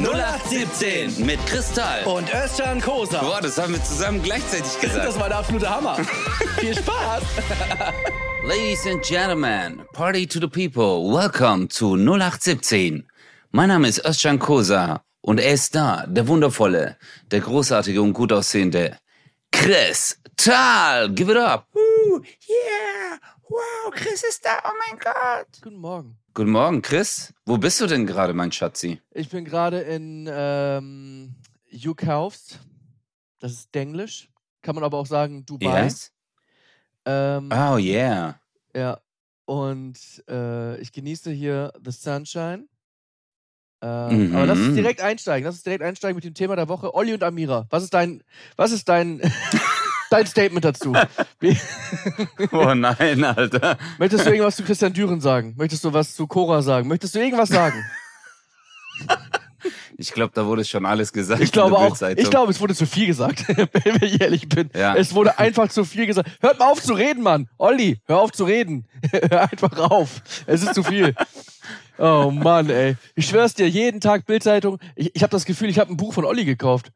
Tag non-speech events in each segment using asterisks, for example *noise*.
0817 mit Kristall. Und Özcan Kosa. Boah, das haben wir zusammen gleichzeitig gesagt. Das war der absolute Hammer. *laughs* Viel Spaß. Ladies and Gentlemen, Party to the People, welcome zu 0817. Mein Name ist Özcan Kosa und er ist da, der wundervolle, der großartige und gut aussehende Chris Tal. Give it up. Woo, yeah, wow, Chris ist da, oh mein Gott. Guten Morgen. Guten Morgen, Chris. Wo bist du denn gerade, mein Schatzi? Ich bin gerade in ähm, You kaufst. Das ist Denglisch. Kann man aber auch sagen Dubai. Yes? Ähm, Oh yeah. Ja. Und äh, ich genieße hier The Sunshine. Ähm, Mhm. Aber lass uns direkt einsteigen. Lass uns direkt einsteigen mit dem Thema der Woche. Olli und Amira. Was ist dein, was ist dein, *laughs* dein Statement dazu? *laughs* Oh nein, Alter. möchtest du irgendwas zu Christian Düren sagen? Möchtest du was zu Cora sagen? Möchtest du irgendwas sagen? *laughs* Ich glaube, da wurde schon alles gesagt. Ich glaube auch, ich glaube, es wurde zu viel gesagt, *laughs* wenn ich ehrlich bin. Ja. Es wurde einfach zu viel gesagt. Hört mal auf zu reden, Mann. Olli, hör auf zu reden. hör einfach auf. Es ist zu viel. Oh Mann, ey. Ich schwör's dir, jeden Tag Bildzeitung. Ich, ich habe das Gefühl, ich habe ein Buch von Olli gekauft.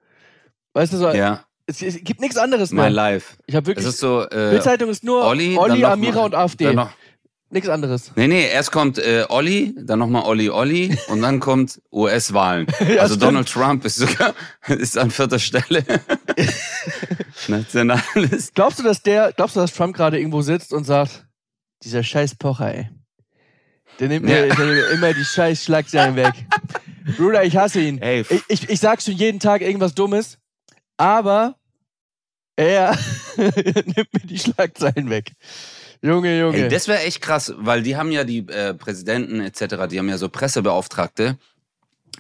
Weißt du, so, Ja, es, es gibt nichts anderes mein mehr. Life. Ich habe Es wirklich. ist so, äh, Bildzeitung ist nur Olli, Olli, Amira und AfD. Nichts anderes. nee, nee, erst kommt äh, Olli, dann nochmal Olli Olli *laughs* und dann kommt US-Wahlen. *laughs* Ja, also stimmt. Donald Trump ist sogar *laughs* ist an vierter Stelle. Nationales. Glaubst du, dass der, glaubst du, dass Trump gerade irgendwo sitzt und sagt, dieser scheiß Pocher, ey. Der nimmt mir, Ja. der nimmt mir immer die scheiß Schlagzeilen weg. Bruder, ich hasse ihn. Ey, Ich, ich, ich sag schon jeden Tag irgendwas Dummes, aber er *laughs* nimmt mir die Schlagzeilen weg. Junge, Junge. Ey, das wäre echt krass, weil die haben ja die äh, Präsidenten etc., die haben ja so Pressebeauftragte,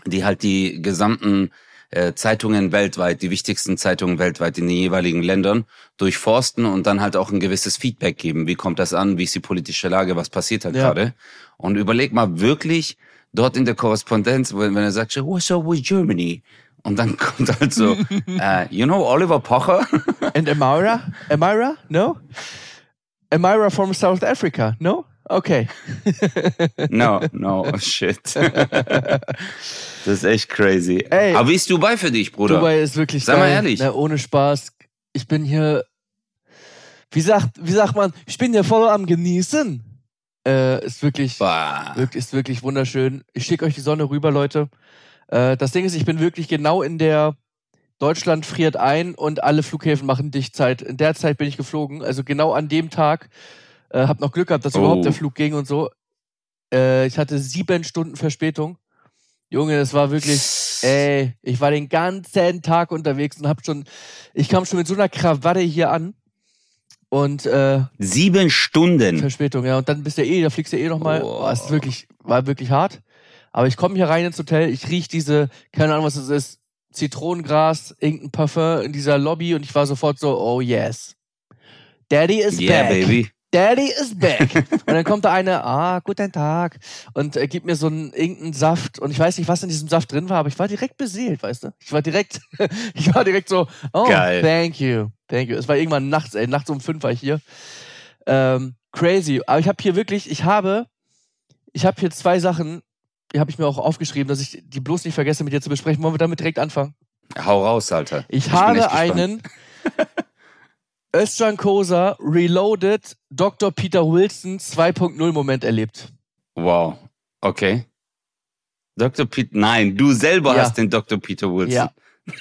die halt die gesamten äh, Zeitungen weltweit, die wichtigsten Zeitungen weltweit in den jeweiligen Ländern durchforsten und dann halt auch ein gewisses Feedback geben. Wie kommt das an? Wie ist die politische Lage? Was passiert halt Ja. gerade? Und überleg mal wirklich dort in der Korrespondenz, wenn, wenn er sagt, so, what's up with Germany? Und dann kommt halt so, *laughs* äh, you know Oliver Pocher? And Amira? Amira? No? Amira from South Africa? No? Okay. *laughs* No, no, shit. *laughs* das ist echt crazy. Ey. Aber wie ist Dubai für dich, Bruder? Dubai ist wirklich Sei mal geil. ehrlich. Na, ohne Spaß. Ich bin hier, wie sagt, wie sagt man, ich bin hier voll am Genießen. Äh, ist wirklich, Bah. wirklich, ist wirklich wunderschön. Ich schicke euch die Sonne rüber, Leute. Äh, das Ding ist, ich bin wirklich genau in der Deutschland friert ein und alle Flughäfen machen Dichtzeit. In der Zeit bin ich geflogen, also genau an dem Tag. Äh, hab noch Glück gehabt, dass Oh. überhaupt der Flug ging und so. Äh, ich hatte sieben Stunden Verspätung. Junge, das war wirklich, ey, ich war den ganzen Tag unterwegs und hab schon, ich kam schon mit so einer Krawatte hier an. Und äh, Sieben Stunden. Verspätung, ja. Und dann bist du eh, da fliegst du eh nochmal. Oh. Oh, ist wirklich, war wirklich hart. Aber ich komme hier rein ins Hotel, ich riech diese, keine Ahnung, was das ist, Zitronengras, irgendein Parfum in dieser Lobby und ich war sofort so, oh yes. Daddy is Yeah, back. baby. Daddy is back. *laughs* und dann kommt da eine, ah, guten Tag. Und äh, gibt mir so einen irgendeinen Saft. Und ich weiß nicht, was in diesem Saft drin war, aber ich war direkt beseelt, weißt du? Ich war direkt, *laughs* ich war direkt so, oh, Geil. thank you. Thank you. Es war irgendwann nachts, ey, nachts um fünf war ich hier. Ähm, crazy. Aber ich habe hier wirklich, ich habe, ich habe hier zwei Sachen, die habe ich mir auch aufgeschrieben, dass ich die bloß nicht vergesse, mit dir zu besprechen. Wollen wir damit direkt anfangen? Hau raus, Alter. Ich, bin habe einen *laughs* Özcan Kosa Reloaded Dr. Peter Wilson 2.0 Moment erlebt. Wow. Okay. Dr. Pete, nein, du selber Ja. hast den Dr. Peter Wilson. Ja. *laughs*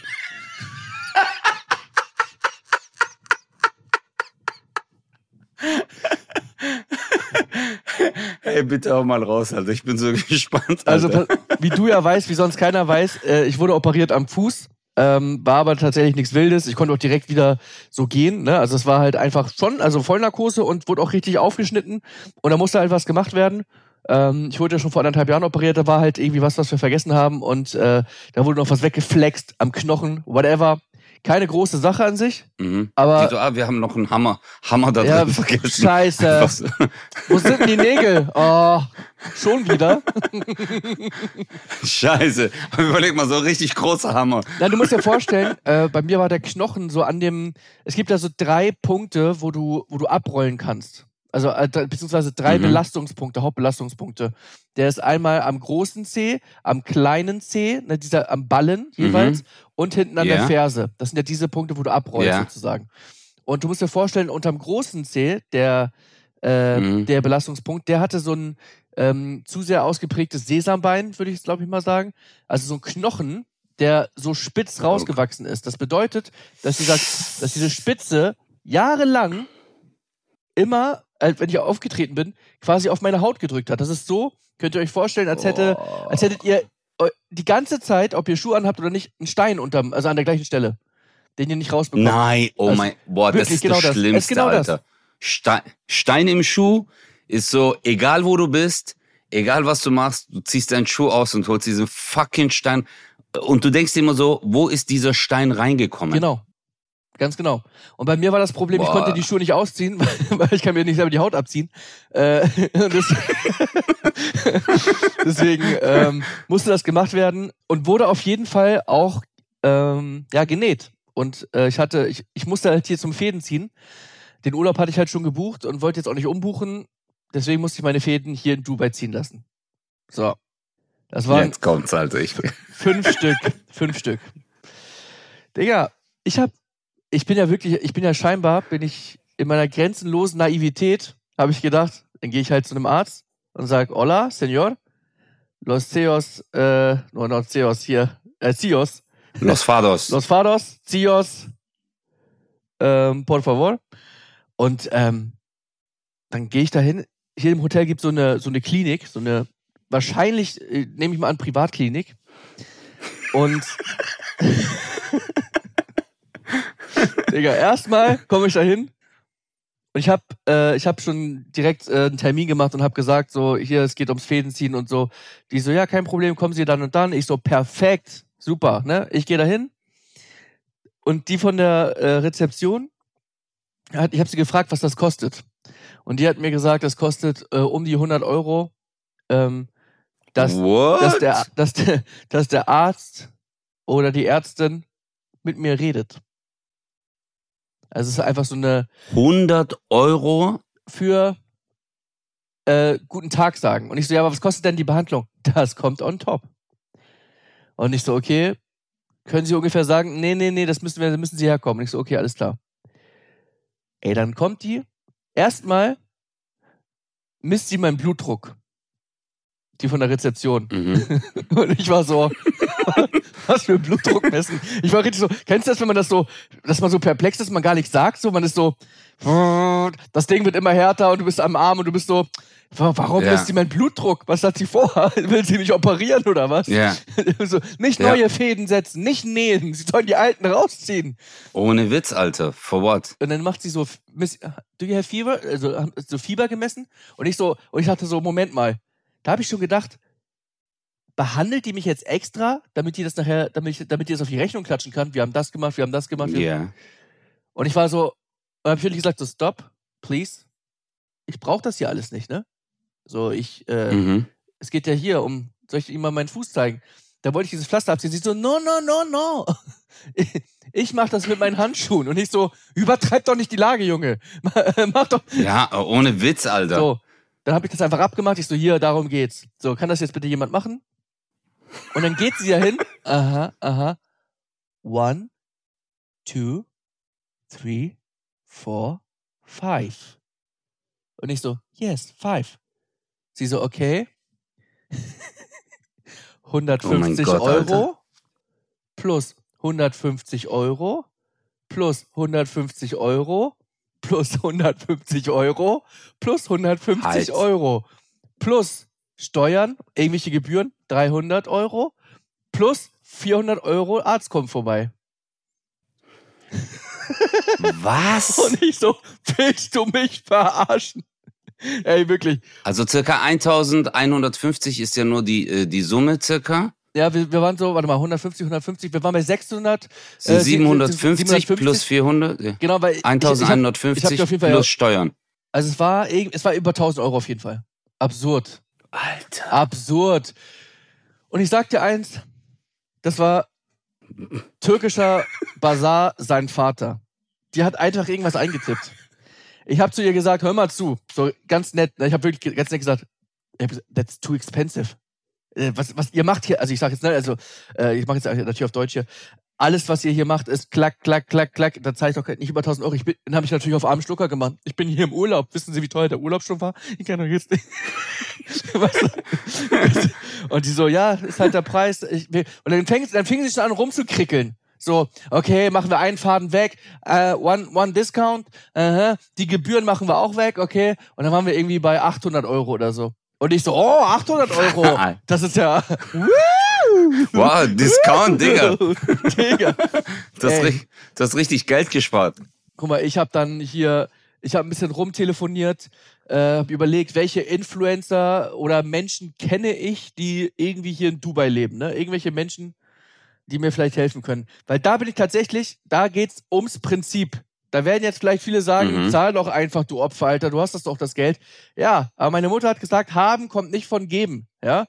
Hey, bitte hau mal raus, Alter. Ich bin so *laughs* gespannt. Also, Alter. pa- wie du ja weißt, wie sonst keiner weiß, äh, ich wurde operiert am Fuß. Ähm, war aber tatsächlich nichts Wildes. Ich konnte auch direkt wieder so gehen. Ne? Also es war halt einfach schon, also Vollnarkose und wurde auch richtig aufgeschnitten. Und da musste halt was gemacht werden. Ähm, ich wurde ja schon vor anderthalb Jahren operiert, da war halt irgendwie was, was wir vergessen haben. Und äh, da wurde noch was weggeflext am Knochen, whatever. Keine große Sache an sich, Mhm. aber so, ah, wir haben noch einen Hammer, Hammer da Ja, drin vergessen. scheiße. *laughs* So. wo sind denn die Nägel? Oh, schon wieder. *laughs* Scheiße. Aber überleg mal, so ein richtig großer Hammer. Na, du musst dir vorstellen, *laughs* äh, bei mir war der Knochen so an dem. Es gibt da so drei Punkte, wo du, wo du abrollen kannst. Also äh, beziehungsweise drei Mhm. Belastungspunkte, Hauptbelastungspunkte. Der ist einmal am großen C, am kleinen C, ne, dieser am Ballen jeweils und hinten an der Ja. Ferse. Das sind ja diese Punkte, wo du abrollst Ja. sozusagen. Und du musst dir vorstellen, unterm großen C, der, äh, Mhm. der Belastungspunkt, der hatte so ein ähm, zu sehr ausgeprägtes Sesambein, würde ich glaube ich mal sagen. Also so ein Knochen, der so spitz rausgewachsen ist. Das bedeutet, dass dieser, dass diese Spitze jahrelang immer, äh, wenn ich aufgetreten bin, quasi auf meine Haut gedrückt hat. Das ist so, könnt ihr euch vorstellen, als hätte, als hättet ihr die ganze Zeit, ob ihr Schuhe anhabt oder nicht, einen Stein unterm, also an der gleichen Stelle, den ihr nicht rausbekommt. Nein, oh Also, mein, boah, das wirklich ist genau das das. Es ist Schlimmste, genau das. Alter. Stein, Stein im Schuh ist so, egal wo du bist, egal was du machst, du ziehst deinen Schuh aus und holst diesen fucking Stein. Und du denkst immer so, wo ist dieser Stein reingekommen? Genau. Ganz genau. Und bei mir war das Problem, ich Boah. konnte die Schuhe nicht ausziehen, *laughs* weil ich kann mir nicht selber die Haut abziehen. Äh, *laughs* das, *laughs* deswegen ähm, musste das gemacht werden und wurde auf jeden Fall auch ähm, ja, genäht. Und äh, ich hatte, ich, ich musste halt hier zum Fäden ziehen. Den Urlaub hatte ich halt schon gebucht und wollte jetzt auch nicht umbuchen. Deswegen musste ich meine Fäden hier in Dubai ziehen lassen. So. Das waren Jetzt kommt's, Alter. Ich, Fünf Stück. Fünf Stück. Digga, ich hab, ich bin ja wirklich, ich bin ja scheinbar, bin ich in meiner grenzenlosen Naivität, habe ich gedacht, dann gehe ich halt zu einem Arzt und sag, hola, señor, los ceos, äh, no, no, ceos hier, äh, cios, Los Fados. *laughs* los fados, cios, ähm, por favor. Und ähm, dann gehe ich dahin. Hier im Hotel gibt so eine so eine Klinik, so eine wahrscheinlich äh, nehme ich mal an Privatklinik. Und *laughs* Digga, erstmal komme ich dahin und ich habe äh, ich habe schon direkt äh, einen Termin gemacht und habe gesagt so hier es geht ums Fädenziehen und so. Die so ja kein Problem, kommen Sie dann und dann. Ich so perfekt, super, ne? Ich gehe dahin und die von der äh, Rezeption hat, ich habe sie gefragt, was das kostet. Und die hat mir gesagt, das kostet äh, um die 100 Euro, ähm, dass, What? dass, der, dass, der, dass der Arzt oder die Ärztin mit mir redet. Also es ist einfach so eine 100 Euro? für äh, guten Tag sagen. Und ich so, ja, aber was kostet denn die Behandlung? Das kommt on top. Und ich so, okay, können Sie ungefähr sagen, nee, nee, nee, das müssen wir, müssen Sie herkommen. Und ich so, okay, alles klar. Ey, dann kommt die. Erstmal misst sie meinen Blutdruck. Die von der Rezeption. Mhm. *laughs* Und ich war so, *laughs* was für Blutdruck messen. Ich war richtig so, kennst du das, wenn man das so, dass man so perplex ist, man gar nichts sagt, so, man ist so, das Ding wird immer härter und du bist am Arm und du bist so, warum Ja. misst sie meinen Blutdruck? Was hat sie vor? *laughs* Will sie mich operieren oder was? Ja, *laughs* so, nicht Ja. neue Fäden setzen, nicht nähen, sie sollen die alten rausziehen. ohne Witz, Alter. For what? Und dann macht sie so, Miss, do you have fever? Also, so Fieber gemessen? Und ich so, und ich dachte so, Moment mal. Da habe ich schon gedacht, behandelt die mich jetzt extra, damit die das nachher, damit, ich, damit die das auf die Rechnung klatschen kann? Wir haben das gemacht, wir haben das gemacht. Wir Ja. Und ich war so, und hab ich wirklich gesagt, so, stop, please. Ich brauche das hier alles nicht, ne? So, ich, äh, Mhm. es geht ja hier um, soll ich Ihnen mal meinen Fuß zeigen? Da wollte ich dieses Pflaster abziehen. Sie so, no, no, no, no. Ich, *laughs* ich mach das mit meinen Handschuhen. Und ich so, übertreib doch nicht die Lage, Junge. *laughs* Mach doch. Ja, ohne Witz, Alter. So, dann habe ich das einfach abgemacht. Ich so, hier, darum geht's. So, kann das jetzt bitte jemand machen? Und dann geht sie ja hin. Aha, aha. One, two, three, four, five. Und ich so, yes, five. Sie so, okay. *laughs* 150 Oh Gott, Euro Alter. plus 150 Euro plus 150 Euro plus 150 Euro plus 150 Halt. Euro plus Steuern, irgendwelche Gebühren, 300 Euro plus 400 Euro Arzt kommt vorbei. Was? *laughs* Und ich so, willst du mich verarschen? Ey, wirklich. Also circa 1150 ist ja nur die, äh, die Summe circa. Ja, wir, wir waren so, warte mal, 150, 150, wir waren bei 600. Sind äh, sie- 750 750. plus 400? Ja. Genau, weil ich- ich, ich hab, 1150 ich hab auf jeden Fall- plus Steuern. also es war, es war über 1000 Euro auf jeden Fall. Absurd. Alter. Absurd. Und ich sag dir eins, das war türkischer Bazar sein Vater. Die hat einfach irgendwas eingetippt. ich habe zu ihr gesagt, hör mal zu, so ganz nett. Ne? Ich habe wirklich ganz nett gesagt, that's too expensive. Äh, was, was ihr macht hier, also ich sage jetzt, ne, also äh, ich mache jetzt natürlich auf Deutsch hier. Alles, was ihr hier macht, ist klack, klack, klack, klack. Da zahle ich doch nicht über 1000 Euro. Ich bin, dann habe ich natürlich auf armen Schlucker gemacht. Ich bin hier im Urlaub. Wissen Sie, wie teuer der Urlaub schon war? Ich kann doch jetzt nicht. *laughs* und die so, ja, ist halt der Preis. Ich, und dann fing, dann fing sie schon an rumzukrickeln. So, okay, machen wir einen Faden weg, uh, one, one Discount, uh -huh. die Gebühren machen wir auch weg, okay. Und dann waren wir irgendwie bei 800 Euro oder so. Und ich so, oh, 800 Euro. *laughs* Das ist ja. Wow, Discount, *laughs* Digga. Digga. Das, Ey. das ist richtig Geld gespart. Guck mal, ich habe dann hier, ich habe ein bisschen rumtelefoniert, äh, habe überlegt, welche Influencer oder Menschen kenne ich, die irgendwie hier in Dubai leben. Ne? Irgendwelche Menschen, die mir vielleicht helfen können. Weil da bin ich tatsächlich, da geht's ums Prinzip. Da werden jetzt vielleicht viele sagen, mhm. zahl doch einfach, du Opfer, Alter, du hast das doch das Geld. Ja, aber meine Mutter hat gesagt, haben kommt nicht von geben, ja.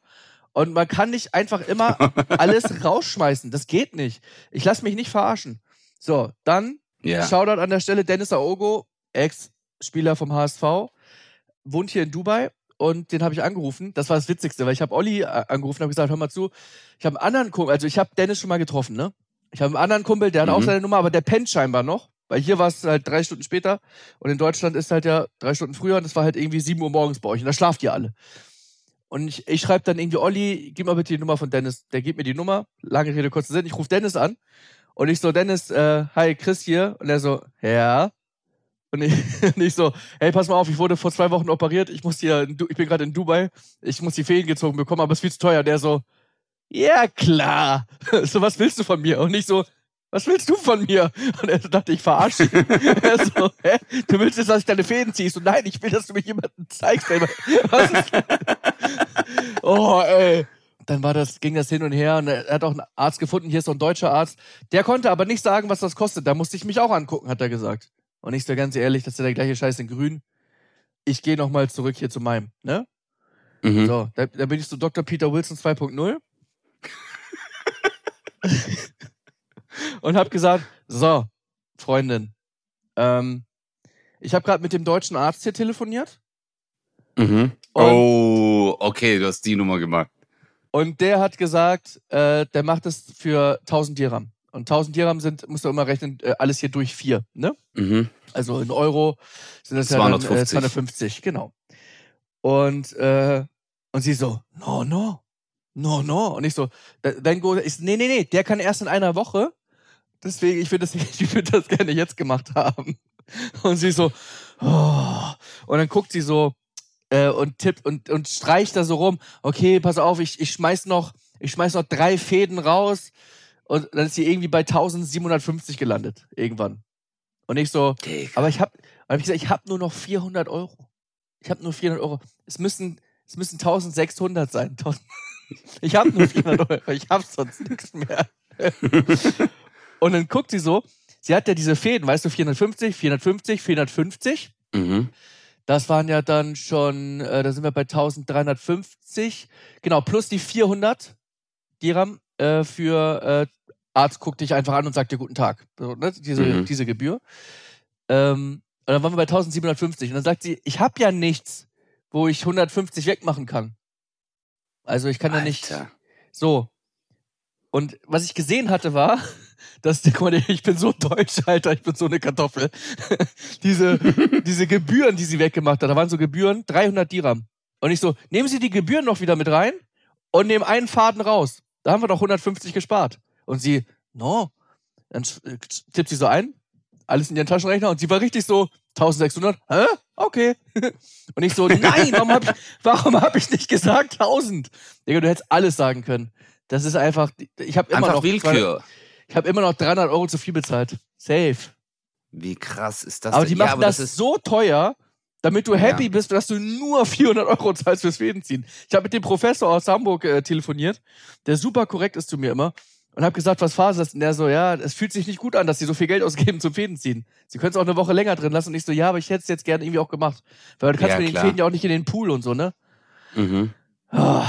Und man kann nicht einfach immer *laughs* alles rausschmeißen. Das geht nicht. Ich lasse mich nicht verarschen. So, dann yeah. Shoutout an der Stelle Dennis Aogo, Ex-Spieler vom HSV, wohnt hier in Dubai und den habe ich angerufen. Das war das Witzigste, weil ich habe Olli äh, angerufen und habe gesagt, hör mal zu, ich habe einen anderen Kumpel, also ich habe Dennis schon mal getroffen, ne? Ich habe einen anderen Kumpel, der hat mhm. auch seine Nummer, aber der pennt scheinbar noch. Weil hier war es halt drei Stunden später und in Deutschland ist halt ja drei Stunden früher und es war halt irgendwie sieben Uhr morgens bei euch und da schlaft ihr alle. Und ich, ich schreibe dann irgendwie, Olli, gib mal bitte die Nummer von Dennis. Der gibt mir die Nummer. Lange Rede, kurzer Sinn. Ich rufe Dennis an und ich so, Dennis, äh, hi, Chris hier. Und er so, ja. Und ich, *laughs* und ich so, hey, pass mal auf, ich wurde vor zwei Wochen operiert. Ich muss hier, ich bin gerade in Dubai. Ich muss die Fäden gezogen bekommen, aber es ist viel zu teuer. Und der so, ja klar. *laughs* So, was willst du von mir? Und ich so, was willst du von mir? Und er dachte, ich verarsche ihn. *laughs* er so, hä? Du willst jetzt, dass ich deine Fäden ziehst? Und nein, ich will, dass du mich jemandem zeigst. Was ist? Oh, ey. Dann war das, ging das hin und her und er hat auch einen Arzt gefunden, hier ist so ein deutscher Arzt. Der konnte aber nicht sagen, was das kostet. Da musste ich mich auch angucken, hat er gesagt. Und ich so ganz ehrlich, das ist ja der gleiche Scheiß in grün. Ich gehe nochmal zurück hier zu meinem, ne? Mhm. So, da, da bin ich zu Dr. Peter Wilson 2.0 und habe gesagt, so, Freundin, ähm, ich habe gerade mit dem deutschen Arzt hier telefoniert. Mhm. Oh, okay, du hast die Nummer gemacht. Und der hat gesagt, äh, der macht es für 1000 Dirham. Und 1000 Dirham sind, musst du immer rechnen, äh, alles hier durch vier, ne? Mhm. Also in Euro sind das 250. ja dann, äh, 250, genau. Und, äh, und sie so, no, no, no, no. Und ich so, dann go, ich, nee, nee, nee, der kann erst in einer Woche. Deswegen, ich würde das, *laughs* ich würde das gerne jetzt gemacht haben. Und sie so, oh. und dann guckt sie so äh, und tippt und, und streicht da so rum. Okay, pass auf, ich, ich schmeiß noch, ich schmeiß noch drei Fäden raus. Und dann ist sie irgendwie bei 1750 gelandet, irgendwann. Und ich so, Digga. aber ich hab, hab ich gesagt, ich hab nur noch 400 Euro. Ich hab nur 400 Euro. Es müssen, es müssen 1600 sein. *laughs* 1000. Ich hab nur 400 Euro. Ich hab sonst nichts mehr. *laughs* Und dann guckt sie so, sie hat ja diese Fäden, weißt du, 450, 450, 450. Mhm. Das waren ja dann schon, äh, da sind wir bei 1350. Genau, plus die 400 Dirham äh, für äh, Arzt guckt dich einfach an und sagt dir guten Tag. So, ne? diese, mhm. diese Gebühr. Ähm, und dann waren wir bei 1750. Und dann sagt sie, ich habe ja nichts, wo ich 150 wegmachen kann. Also ich kann Alter. ja nicht. So. Und was ich gesehen hatte war, dass, guck mal, ich bin so deutsch, Alter, ich bin so eine Kartoffel. *laughs* diese, diese Gebühren, die sie weggemacht hat, da waren so Gebühren, 300 Dirham. Und ich so, nehmen Sie die Gebühren noch wieder mit rein und nehmen einen Faden raus. Da haben wir doch 150 gespart. Und sie, no. Dann äh, tippt sie so ein, alles in ihren Taschenrechner und sie war richtig so, 1600, hä? Okay. *laughs* Und ich so, nein, warum habe ich, warum hab ich nicht gesagt 1000? Digga, du hättest alles sagen können. Das ist einfach, ich habe immer einfach noch. Willkür. Ich habe immer noch 300 Euro zu viel bezahlt. Safe. Wie krass ist das Aber denn? die machen ja, das, das so teuer, damit du happy ja. bist, dass du nur 400 Euro zahlst fürs Fädenziehen. Ich habe mit dem Professor aus Hamburg äh, telefoniert, der super korrekt ist zu mir immer und habe gesagt, was Phase ist. Und der so, ja, es fühlt sich nicht gut an, dass sie so viel Geld ausgeben zum Fädenziehen. Sie können es auch eine Woche länger drin lassen. Und ich so, ja, aber ich hätte es jetzt gerne irgendwie auch gemacht. Weil du kannst ja, mit den Fäden ja auch nicht in den Pool und so, ne? Mhm. Oh.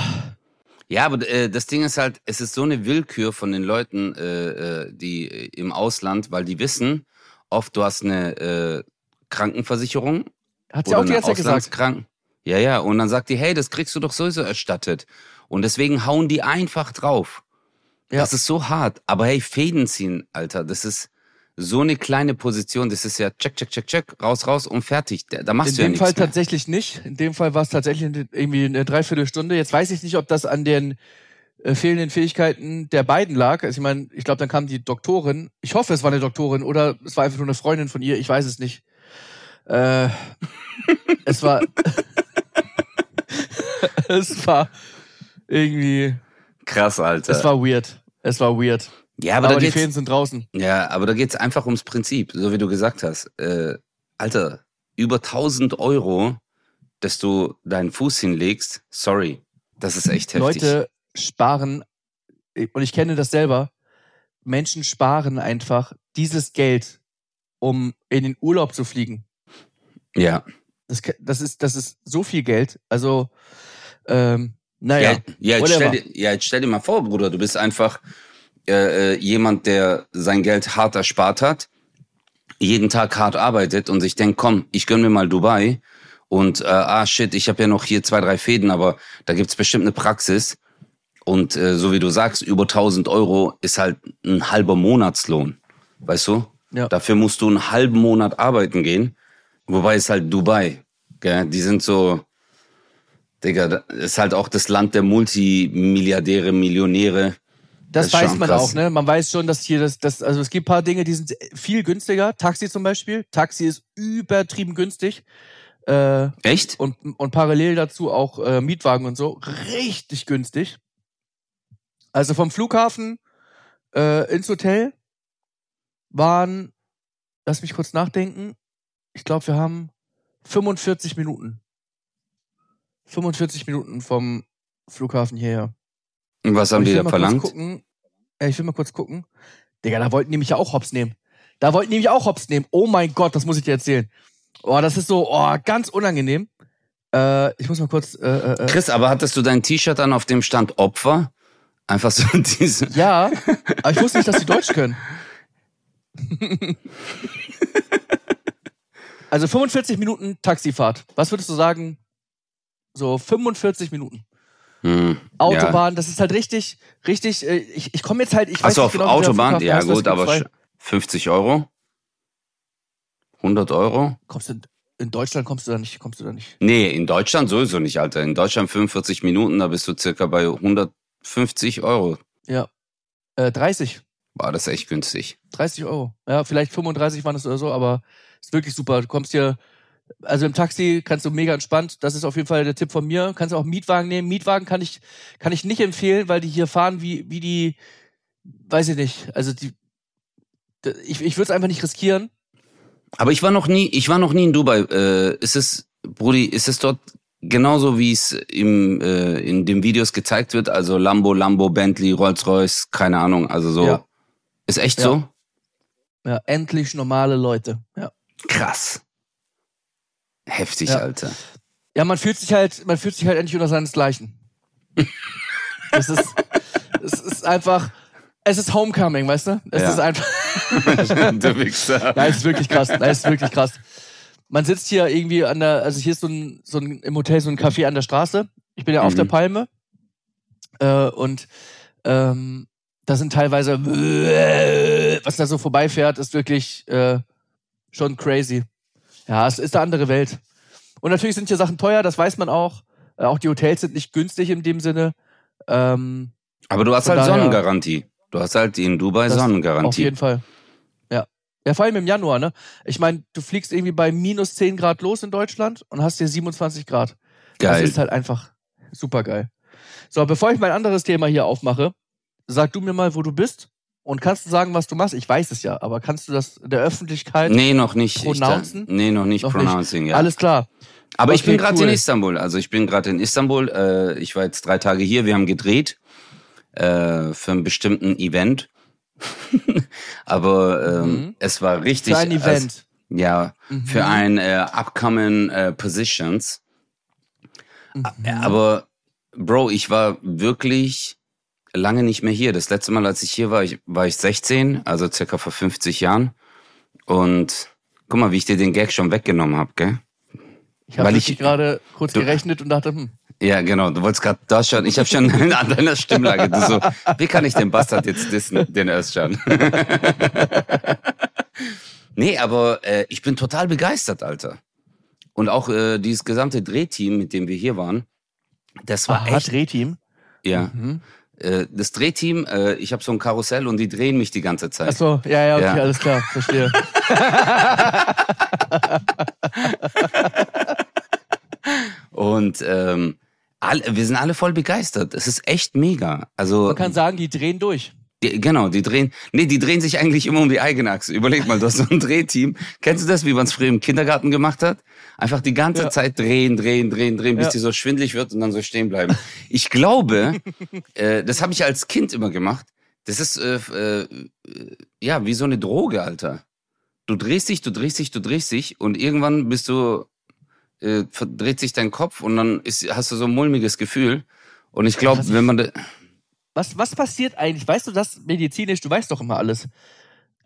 Ja, aber äh, das Ding ist halt, es ist so eine Willkür von den Leuten, äh, äh die äh, im Ausland, weil die wissen, oft du hast eine äh, Krankenversicherung. Hat sie auch die ganze Zeit gesagt. Ja, ja. Und dann sagt die, hey, das kriegst du doch sowieso erstattet. Und deswegen hauen die einfach drauf. Ja. Das ist so hart. Aber hey, Fäden ziehen, Alter, das ist so eine kleine Position. Das ist ja check, check, check, check, raus, raus und fertig. Da da machst In du ja dem nichts Fall mehr. tatsächlich nicht. In dem Fall war es tatsächlich irgendwie eine Dreiviertelstunde. Jetzt weiß ich nicht, ob das an den äh, fehlenden Fähigkeiten der beiden lag. Also ich meine, ich glaube, dann kam die Doktorin. Ich hoffe, es war eine Doktorin oder es war einfach nur eine Freundin von ihr. Ich weiß es nicht. Äh, *laughs* es war, *laughs* es war irgendwie, Krass, Alter. es war weird. Es war weird. Ja, aber, Aber, da die Fäden sind draußen. ja, aber da geht's einfach ums Prinzip, so wie du gesagt hast. Äh, Alter, über 1000 Euro, dass du deinen Fuß hinlegst, sorry, das ist echt heftig. Leute sparen, und ich kenne das selber, Menschen sparen einfach dieses Geld, um in den Urlaub zu fliegen. ja. Das, das, ist, das ist so viel Geld. Also, ähm, naja. Ja, ja, jetzt stell dir, ja, jetzt stell dir mal vor, Bruder, du bist einfach äh, äh, jemand, der sein Geld hart erspart hat, jeden Tag hart arbeitet und sich denkt, komm, ich gönn mir mal Dubai und äh, ah shit, ich habe ja noch hier zwei, drei Fäden, aber da gibt's bestimmt eine Praxis und äh, so wie du sagst, über 1000 Euro ist halt ein halber Monatslohn, weißt du? Ja. Dafür musst du einen halben Monat arbeiten gehen, wobei es halt Dubai, gell? die sind so, Digga, ist halt auch das Land der Multimilliardäre, Millionäre. Das, ist weiß man krass. auch, ne? Man weiß schon, dass hier das, das, also es gibt ein paar Dinge, die sind viel günstiger. Taxi zum Beispiel. Taxi ist übertrieben günstig. Äh, Echt? und, und parallel dazu auch äh, Mietwagen und so. Richtig günstig. Also vom Flughafen äh, ins Hotel waren, lass mich kurz nachdenken, ich glaube, wir haben 45 Minuten. 45 Minuten vom Flughafen hierher. Was haben die will da verlangt? Gucken, äh, ich will mal kurz gucken. Digga, da wollten die mich ja auch hops nehmen. Da wollten die mich auch hops nehmen. Oh mein Gott, das muss ich dir erzählen. Oh, das ist so, oh, ganz unangenehm. Äh, ich muss mal kurz, äh, äh, äh, Chris, aber hattest du dein T-Shirt dann auf dem Stand Opfer? Einfach so *laughs* diese. ja, aber ich wusste nicht, dass die Deutsch können. *laughs* also 45 Minuten Taxifahrt. Was würdest du sagen? So 45 Minuten. Hm, Autobahn, das ist halt richtig, richtig, äh, ich, ich komme jetzt halt, ich Ja. Achso, auf genau, Autobahn? Ja, heißt, gut, aber bei- sch- 50 Euro? 100 Euro? Kommst du in, in Deutschland kommst du da nicht, kommst du da nicht. Nee, in Deutschland sowieso nicht, Alter. In Deutschland 45 Minuten, da bist du circa bei 150 Euro. Ja. Äh, 30. War das echt günstig. 30 Euro. Ja, vielleicht 35 waren es oder so, aber ist wirklich super. Du kommst hier, also im Taxi kannst du mega entspannt. Das ist auf jeden Fall der Tipp von mir. Kannst auch einen Mietwagen nehmen. Mietwagen kann ich, kann ich nicht empfehlen, weil die hier fahren wie, wie die, weiß ich nicht. Also die, ich, ich würde es einfach nicht riskieren. Aber ich war noch nie, ich war noch nie in Dubai. Äh, ist es, Brudi, ist es dort genauso wie es im, äh, in den Videos gezeigt wird? Also Lambo, Lambo, Bentley, Rolls-Royce, keine Ahnung. Also so. Ja. Ist echt Ja. so? Ja, endlich normale Leute. Ja. Krass. Heftig, Ja. Alter. Ja, man fühlt sich halt, man fühlt sich halt endlich unter seinesgleichen. es *laughs* ist, es ist einfach, es ist Homecoming, weißt du? Es Ja. ist einfach, *laughs* du Wichser. es ist wirklich krass, es ist wirklich krass. Man sitzt hier irgendwie an der, also hier ist so ein, so ein, im Hotel so ein Café an der Straße. Ich bin ja auf Mhm. der Palme. Äh, und, ähm, da sind teilweise, was da so vorbeifährt, ist wirklich, äh, schon crazy. Ja, es ist eine andere Welt. Und natürlich sind hier Sachen teuer, das weiß man auch. Äh, auch die Hotels sind nicht günstig in dem Sinne. Ähm, Aber du hast halt daher- Sonnengarantie. Du hast halt in Dubai Das- auf Sonnengarantie. jeden Fall. Ja. Ja, vor allem im Januar, ne? Ich meine, du fliegst irgendwie bei minus 10 Grad los in Deutschland und hast hier 27 Grad. Geil. Das ist halt einfach super geil. So, bevor ich mein anderes Thema hier aufmache, sag du mir mal, wo du bist und kannst du sagen, was du machst? Ich weiß es ja, aber kannst du das der Öffentlichkeit? nee, noch nicht. Ich Pronouncen? nee, noch nicht Noch nicht. pronouncing, ja. Alles klar. Aber ich Okay, bin gerade cool. in Istanbul. Also ich bin gerade in Istanbul. Äh, ich war jetzt drei Tage hier. Wir haben gedreht äh, für einen bestimmten Event. *laughs* Aber ähm, Mhm. es war richtig. Für ein als- Event. ja, Mhm. für ein äh, upcoming äh, Positions. Mhm. Aber Bro, ich war wirklich lange nicht mehr hier. Das letzte Mal, als ich hier war, ich, war ich 16, also circa vor 50 Jahren. Und Guck mal, wie ich dir den Gag schon weggenommen hab, gell? Ich habe gerade kurz du- gerechnet und dachte, hm, Ja, genau. Du wolltest gerade das schon. Ich habe schon an deiner Stimmlage. Du so, wie kann ich den Bastard jetzt dissen, den Özcan? *laughs* nee, aber äh, ich bin total begeistert, Alter. Und auch äh, dieses gesamte Drehteam, mit dem wir hier waren, das war aha, echt. Drehteam. Ja. Mhm. Äh, das Drehteam, äh, ich habe so ein Karussell und die drehen mich die ganze Zeit. Achso, ja, ja, okay, Ja. alles klar, verstehe. *laughs* Und ähm, all, wir sind alle voll begeistert. Es ist echt mega. Also Man kann sagen, die drehen durch. Die, genau, die drehen, nee, die drehen sich eigentlich immer um die eigene Achse. Überleg mal, du hast so ein Drehteam. Kennst du das, wie man es früher im Kindergarten gemacht hat? Einfach die ganze Ja. Zeit drehen, drehen, drehen, drehen, bis Ja. die so schwindlig wird und dann so stehen bleiben. Ich glaube, *laughs* äh, das habe ich als Kind immer gemacht. Das ist äh, äh, ja wie so eine Droge, Alter. Du drehst dich, du drehst dich, du drehst dich und irgendwann bist du äh, verdreht sich dein Kopf und dann ist, hast du so ein mulmiges Gefühl. Und ich glaube, wenn man Was, was passiert eigentlich? Weißt du das medizinisch? Du weißt doch immer alles.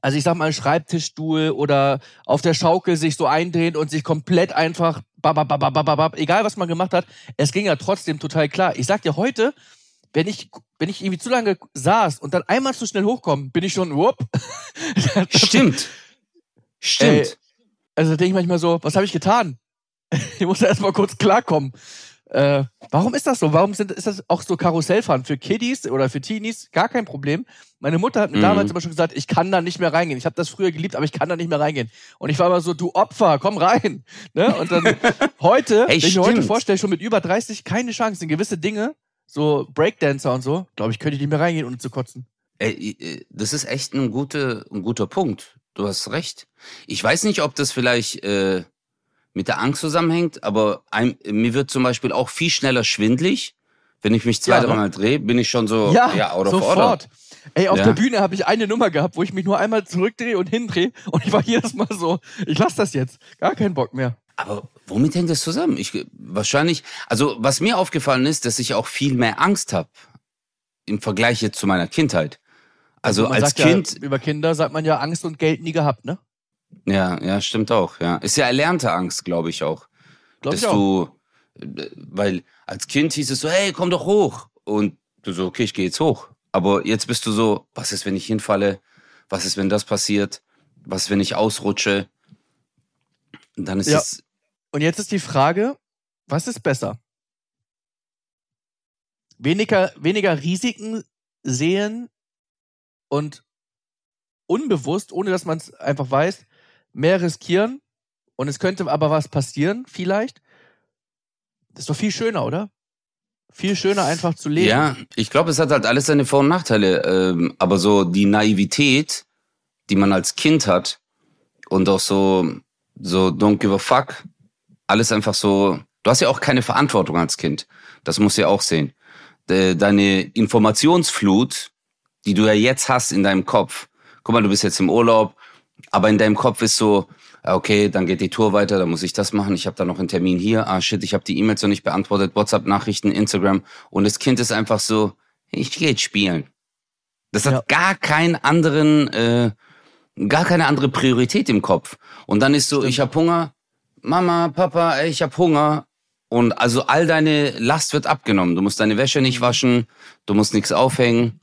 Also ich sag mal, Schreibtischstuhl oder auf der Schaukel sich so eindrehen und sich komplett einfach, babababababab, egal was man gemacht hat, es ging ja trotzdem total klar. Ich sag dir heute, wenn ich, wenn ich irgendwie zu lange saß und dann einmal zu schnell hochkomme, bin ich schon, whoop. *laughs* Stimmt. Stimmt. Ey, Also denke ich manchmal so, was habe ich getan? *laughs* Ich muss erst mal kurz klarkommen. Äh, warum ist das so? Warum sind, ist das auch so Karussellfahren für Kiddies oder für Teenies? Gar kein Problem. Meine Mutter hat mir Mhm. damals immer schon gesagt, ich kann da nicht mehr reingehen. Ich habe das früher geliebt, aber ich kann da nicht mehr reingehen. Und ich war immer so, du Opfer, komm rein. *laughs* Ne? Und dann *laughs* heute, Ey, wenn ich mir heute vorstelle, schon mit über 30, keine Chance in gewisse Dinge, so Breakdancer und so, glaube ich, könnte ich nicht mehr reingehen, ohne zu kotzen. Ey, das ist echt ein guter, ein guter Punkt. Du hast recht. Ich weiß nicht, ob das vielleicht äh, mit der Angst zusammenhängt, aber ein, mir wird zum Beispiel auch viel schneller schwindlig. Wenn ich mich zwei, Ja, ne? dreimal drehe, bin ich schon so, Ja, ja, out of sofort. order. Ey, auf Ja. der Bühne habe ich eine Nummer gehabt, wo ich mich nur einmal zurückdrehe und hindrehe und ich war *laughs* jedes Mal so, ich lass das jetzt. Gar keinen Bock mehr. Aber womit hängt das zusammen? Ich wahrscheinlich, also was mir aufgefallen ist, dass ich auch viel mehr Angst habe im Vergleich jetzt zu meiner Kindheit. Also man als Kind, Ja, über Kinder sagt man ja Angst und Geld nie gehabt, ne? Ja, ja, stimmt auch, ja. Ist ja erlernte Angst, glaube ich auch. Glaub ich dass auch. du, weil als Kind hieß es so, hey, komm doch hoch. Und du so, okay, ich gehe jetzt hoch. Aber jetzt bist du so, was ist, wenn ich hinfalle? Was ist, wenn das passiert? Was wenn ich ausrutsche? Und dann ist Ja. es, Und jetzt ist die Frage, was ist besser? Weniger, weniger Risiken sehen und unbewusst, ohne dass man es einfach weiß, mehr riskieren und es könnte aber was passieren, vielleicht. Das ist doch viel schöner, oder? Viel schöner einfach zu leben. ja, ich glaube, es hat halt alles seine Vor- und Nachteile. Ähm, aber so die Naivität, die man als Kind hat und auch so, so don't give a fuck, alles einfach so, du hast ja auch keine Verantwortung als Kind. Das musst du ja auch sehen. De- Deine Informationsflut, die du ja jetzt hast in deinem Kopf. Guck mal, du bist jetzt im Urlaub, aber in deinem Kopf ist so, okay, dann geht die Tour weiter, dann muss ich das machen, ich habe da noch einen Termin hier, ah shit, ich habe die E-Mails noch nicht beantwortet, WhatsApp-Nachrichten, Instagram und das Kind ist einfach so, ich gehe jetzt spielen. Das hat Ja. gar keinen anderen, äh, gar keine andere Priorität im Kopf. Und dann ist so, ich habe Hunger, Mama, Papa, ey, ich habe Hunger. Und also all deine Last wird abgenommen. Du musst deine Wäsche nicht waschen, du musst nichts aufhängen.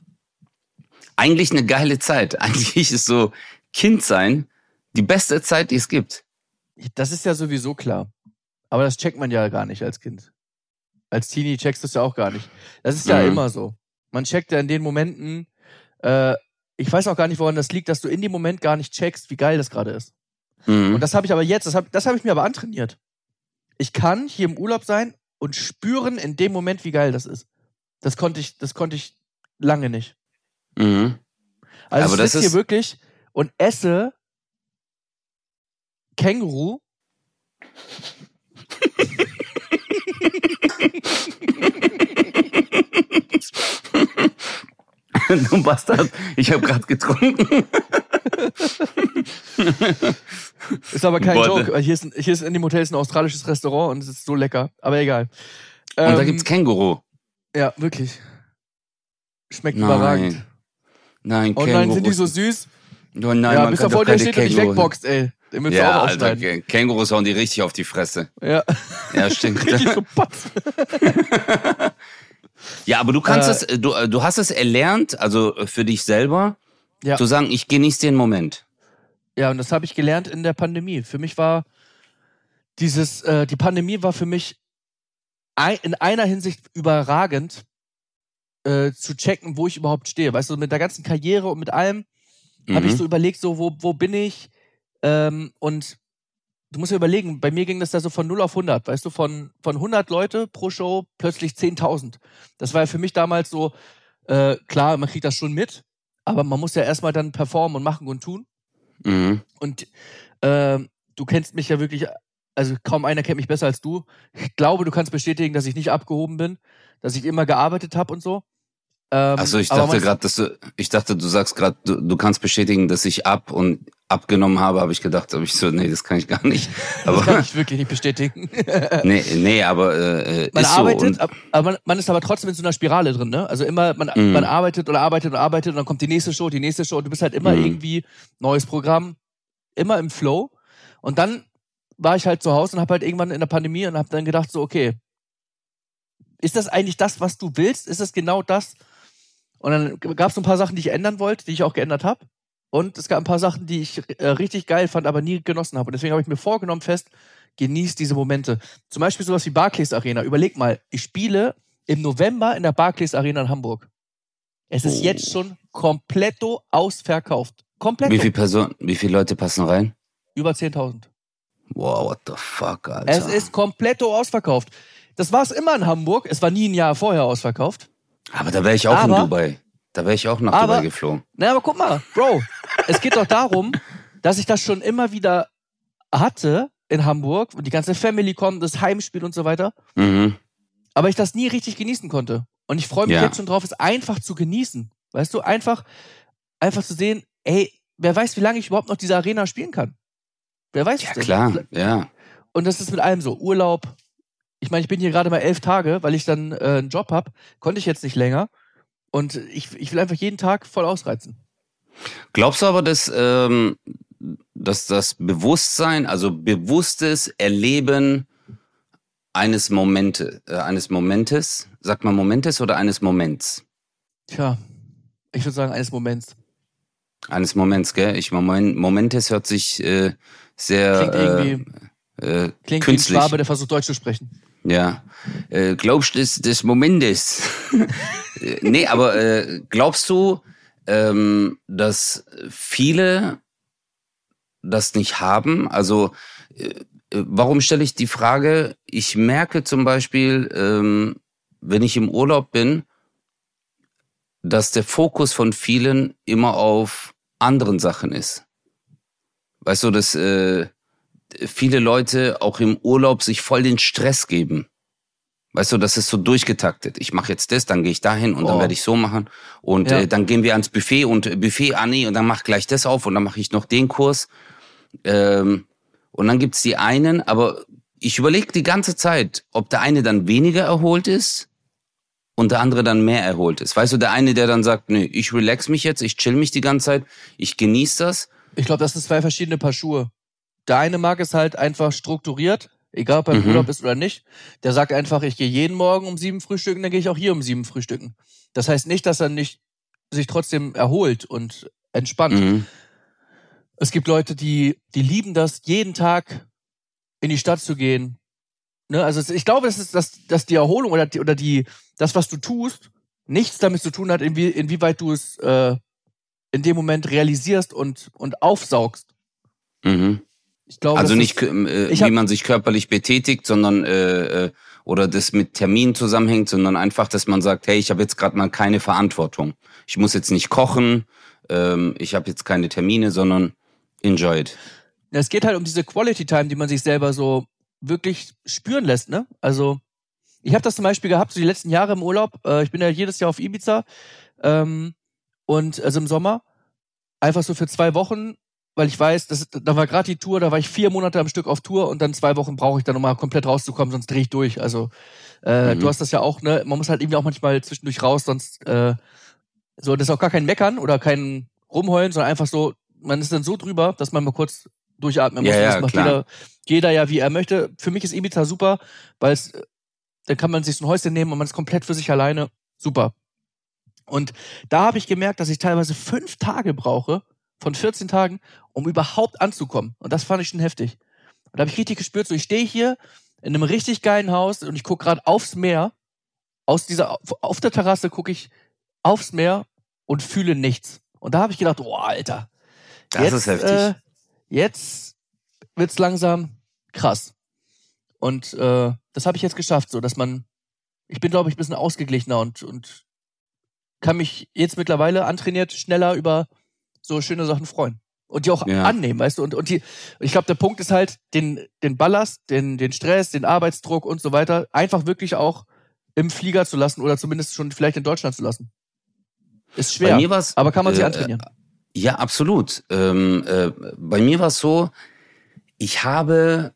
Eigentlich eine geile Zeit. *laughs* Eigentlich ist so Kind sein die beste Zeit, die es gibt. Das ist ja sowieso klar. Aber das checkt man ja gar nicht als Kind. Als Teenie checkst du es ja auch gar nicht. Das ist ja Mhm. immer so. Man checkt ja in den Momenten, äh, ich weiß auch gar nicht, woran das liegt, dass du in dem Moment gar nicht checkst, wie geil das gerade ist. Mhm. Und das habe ich aber jetzt, das habe das hab ich mir aber antrainiert. Ich kann hier im Urlaub sein und spüren in dem Moment, wie geil das ist. Das konnte ich, das konnte ich lange nicht. Mhm. Also Aber ich das sitze hier wirklich und esse Känguru. *laughs* du Bastard, ich habe gerade getrunken. Ist aber kein Boah, Joke. weil Hier ist, hier ist in dem Hotel ist ein australisches Restaurant und es ist so lecker. Aber egal. Und da Ähm, gibt's Känguru. Ja, wirklich. Schmeckt Nein, überragend. Nein, Känguru. nein, sind die so süß? Oh nein, ja, man bis kann doch keine steht und dich Känguru- wegboxt, ey. Den willst du Ja, auch Alter, aufschneiden. Kängurus hauen die richtig auf die Fresse. Ja. Ja, stimmt. *laughs* Richtig so patz. *laughs* ja, aber du kannst Äh, es, du, äh, du hast es erlernt, also äh, für dich selber, Ja. zu sagen, ich genieße den Moment. Ja, und das habe ich gelernt in der Pandemie. Für mich war dieses, äh, die Pandemie war für mich ei- in einer Hinsicht überragend, äh, zu checken, wo ich überhaupt stehe. Weißt du, mit der ganzen Karriere und mit allem habe ich Mhm. so überlegt, so, wo, wo bin ich? Ähm, und du musst dir überlegen, bei mir ging das da so von 0 auf 100, weißt du, von, von 100 Leute pro Show plötzlich 10.000. Das war ja für mich damals so, äh, klar, man kriegt das schon mit, aber man muss ja erstmal dann performen und machen und tun. Mhm. Und ähm, du kennst mich ja wirklich, also kaum einer kennt mich besser als du. Ich glaube, du kannst bestätigen, dass ich nicht abgehoben bin, dass ich immer gearbeitet habe und so. Ähm, Achso, ich aber dachte gerade, dass du, ich dachte, du sagst gerade, du, du kannst bestätigen, dass ich ab und abgenommen habe, habe ich gedacht, habe ich so, nee, das kann ich gar nicht. *laughs* Das kann Aber ich wirklich nicht bestätigen. *laughs* nee, nee, aber äh, man ist so. arbeitet, Und, ab- aber man, man ist aber trotzdem in so einer Spirale drin, ne? Also immer, man, Mhm. man arbeitet oder arbeitet und arbeitet und dann kommt die nächste Show, die nächste Show. und Du bist halt immer Mhm. irgendwie neues Programm, immer im Flow. Und dann war ich halt zu Hause und habe halt irgendwann in der Pandemie und habe dann gedacht so, okay, ist das eigentlich das, was du willst? Ist das genau das? Und dann gab es ein paar Sachen, die ich ändern wollte, die ich auch geändert habe. Und es gab ein paar Sachen, die ich äh, richtig geil fand, aber nie genossen habe. Und deswegen habe ich mir vorgenommen fest, genieß diese Momente. Zum Beispiel sowas wie Barclays Arena. Überleg mal, ich spiele im November in der Barclays Arena in Hamburg. Es ist Oh. jetzt schon kompletto ausverkauft. Komplett. wie viele Personen, wie viele Leute passen rein? Über 10.000. Wow, what the fuck, Alter. Es ist kompletto ausverkauft. Das war es immer in Hamburg. Es war nie ein Jahr vorher ausverkauft. Aber da wäre ich auch in Aber- Dubai. Da wäre ich auch nach Aber- Dubai geflogen. Na, aber guck mal, Bro, es geht doch darum, dass ich das schon immer wieder hatte in Hamburg und die ganze Family kommt, das Heimspiel und so weiter, Mhm. aber ich das nie richtig genießen konnte. Und ich freue mich Ja. jetzt schon drauf, es einfach zu genießen. Weißt du, einfach, einfach zu sehen, ey, wer weiß, wie lange ich überhaupt noch diese Arena spielen kann. Wer weiß Ja, es denn? klar, ja. Und das ist mit allem so. Urlaub. Ich meine, ich bin hier gerade mal elf Tage, weil ich dann äh, einen Job habe. Konnte ich jetzt nicht länger. Und ich, ich will einfach jeden Tag voll ausreizen. Glaubst du aber, dass, ähm, dass das Bewusstsein, also bewusstes Erleben eines Momente, äh, eines Momentes, sagt man Momentes oder eines Moments? Tja, ich würde sagen, eines Moments. Eines Moments, gell? Ich Moment, Momentes hört sich äh, sehr Klingt irgendwie, äh, äh, klingt wie ein künstlich. Schwabe, der versucht Deutsch zu sprechen. Ja. Äh, glaubst du des, des Momentes? *laughs* Nee, aber äh, glaubst du, ähm, dass viele das nicht haben? Also, äh, warum stelle ich die Frage? Ich merke zum Beispiel, ähm, wenn ich im Urlaub bin, dass der Fokus von vielen immer auf anderen Sachen ist. Weißt du, dass äh, viele Leute auch im Urlaub sich voll den Stress geben. Weißt du, das ist so durchgetaktet. Ich mache jetzt das, dann gehe ich dahin und dann Oh. werde ich so machen. Und Ja. äh, dann gehen wir ans Buffet und äh, Buffet Anni und dann mach gleich das auf und dann mache ich noch den Kurs. Ähm, und dann gibt's die einen, aber ich überlege die ganze Zeit, ob der eine dann weniger erholt ist und der andere dann mehr erholt ist. Weißt du, der eine, der dann sagt, nö, ich relax mich jetzt, ich chill mich die ganze Zeit, ich genieße das. Ich glaube, das sind zwei verschiedene Paar Schuhe. Der eine mag es halt einfach strukturiert, egal ob er im Mhm. Urlaub ist oder nicht. Der sagt einfach, ich gehe jeden Morgen um sieben frühstücken, dann gehe ich auch hier um sieben frühstücken. Das heißt nicht, dass er nicht sich trotzdem erholt und entspannt. Mhm. Es gibt Leute, die, die lieben das, jeden Tag in die Stadt zu gehen. Ne? Also ich glaube, es ist, dass, dass die Erholung oder, die, oder die, das, was du tust, nichts damit zu tun hat, inwie, inwieweit du es äh, in dem Moment realisierst und, und aufsaugst. Mhm. Ich glaube, Also nicht, ist, äh, wie man sich körperlich betätigt, sondern äh, äh, oder das mit Terminen zusammenhängt, sondern einfach, dass man sagt, hey, ich habe jetzt gerade mal keine Verantwortung. Ich muss jetzt nicht kochen, ähm, ich habe jetzt keine Termine, sondern enjoy it. es geht halt um diese Quality Time, die man sich selber so wirklich spüren lässt. Ne? Also ich habe das zum Beispiel gehabt, so die letzten Jahre im Urlaub. Äh, ich bin ja jedes Jahr auf Ibiza ähm, und also im Sommer einfach so für zwei Wochen, weil ich weiß, das, da war gerade die Tour, da war ich vier Monate am Stück auf Tour und dann zwei Wochen brauche ich dann nochmal komplett rauszukommen, sonst drehe ich durch. Also äh, Mhm. du hast das ja auch, ne? Man muss halt irgendwie auch manchmal zwischendurch raus, sonst äh, so, das ist auch gar kein Meckern oder kein Rumheulen, sondern einfach so, man ist dann so drüber, dass man mal kurz durchatmen muss. Ja, ja, das macht klar. jeder, jeder ja, wie er möchte. Für mich ist Ibiza super, weil es, äh, da kann man sich so ein Häuschen nehmen und man ist komplett für sich alleine. Super. Und da habe ich gemerkt, dass ich teilweise fünf Tage brauche, von 14 Tagen, um überhaupt anzukommen. Und das fand ich schon heftig. Und da habe ich richtig gespürt, so ich stehe hier in einem richtig geilen Haus und ich gucke gerade aufs Meer. Aus dieser, auf der Terrasse gucke ich aufs Meer und fühle nichts. Und da habe ich gedacht, oh, Alter. Das jetzt, ist heftig. Äh, jetzt wird's langsam krass. Und äh, das habe ich jetzt geschafft, so dass man, ich bin, glaube ich, ein bisschen ausgeglichener und, und kann mich jetzt mittlerweile antrainiert schneller über so schöne Sachen freuen. Und die auch Ja. annehmen, weißt du? Und, und die, ich glaube, der Punkt ist halt, den, den Ballast, den, den Stress, den Arbeitsdruck und so weiter, einfach wirklich auch im Flieger zu lassen oder zumindest schon vielleicht in Deutschland zu lassen. Ist schwer, Bei mir war's, aber kann man sich äh, antrainieren. Ja, absolut. Ähm, äh, bei mir war es so, ich habe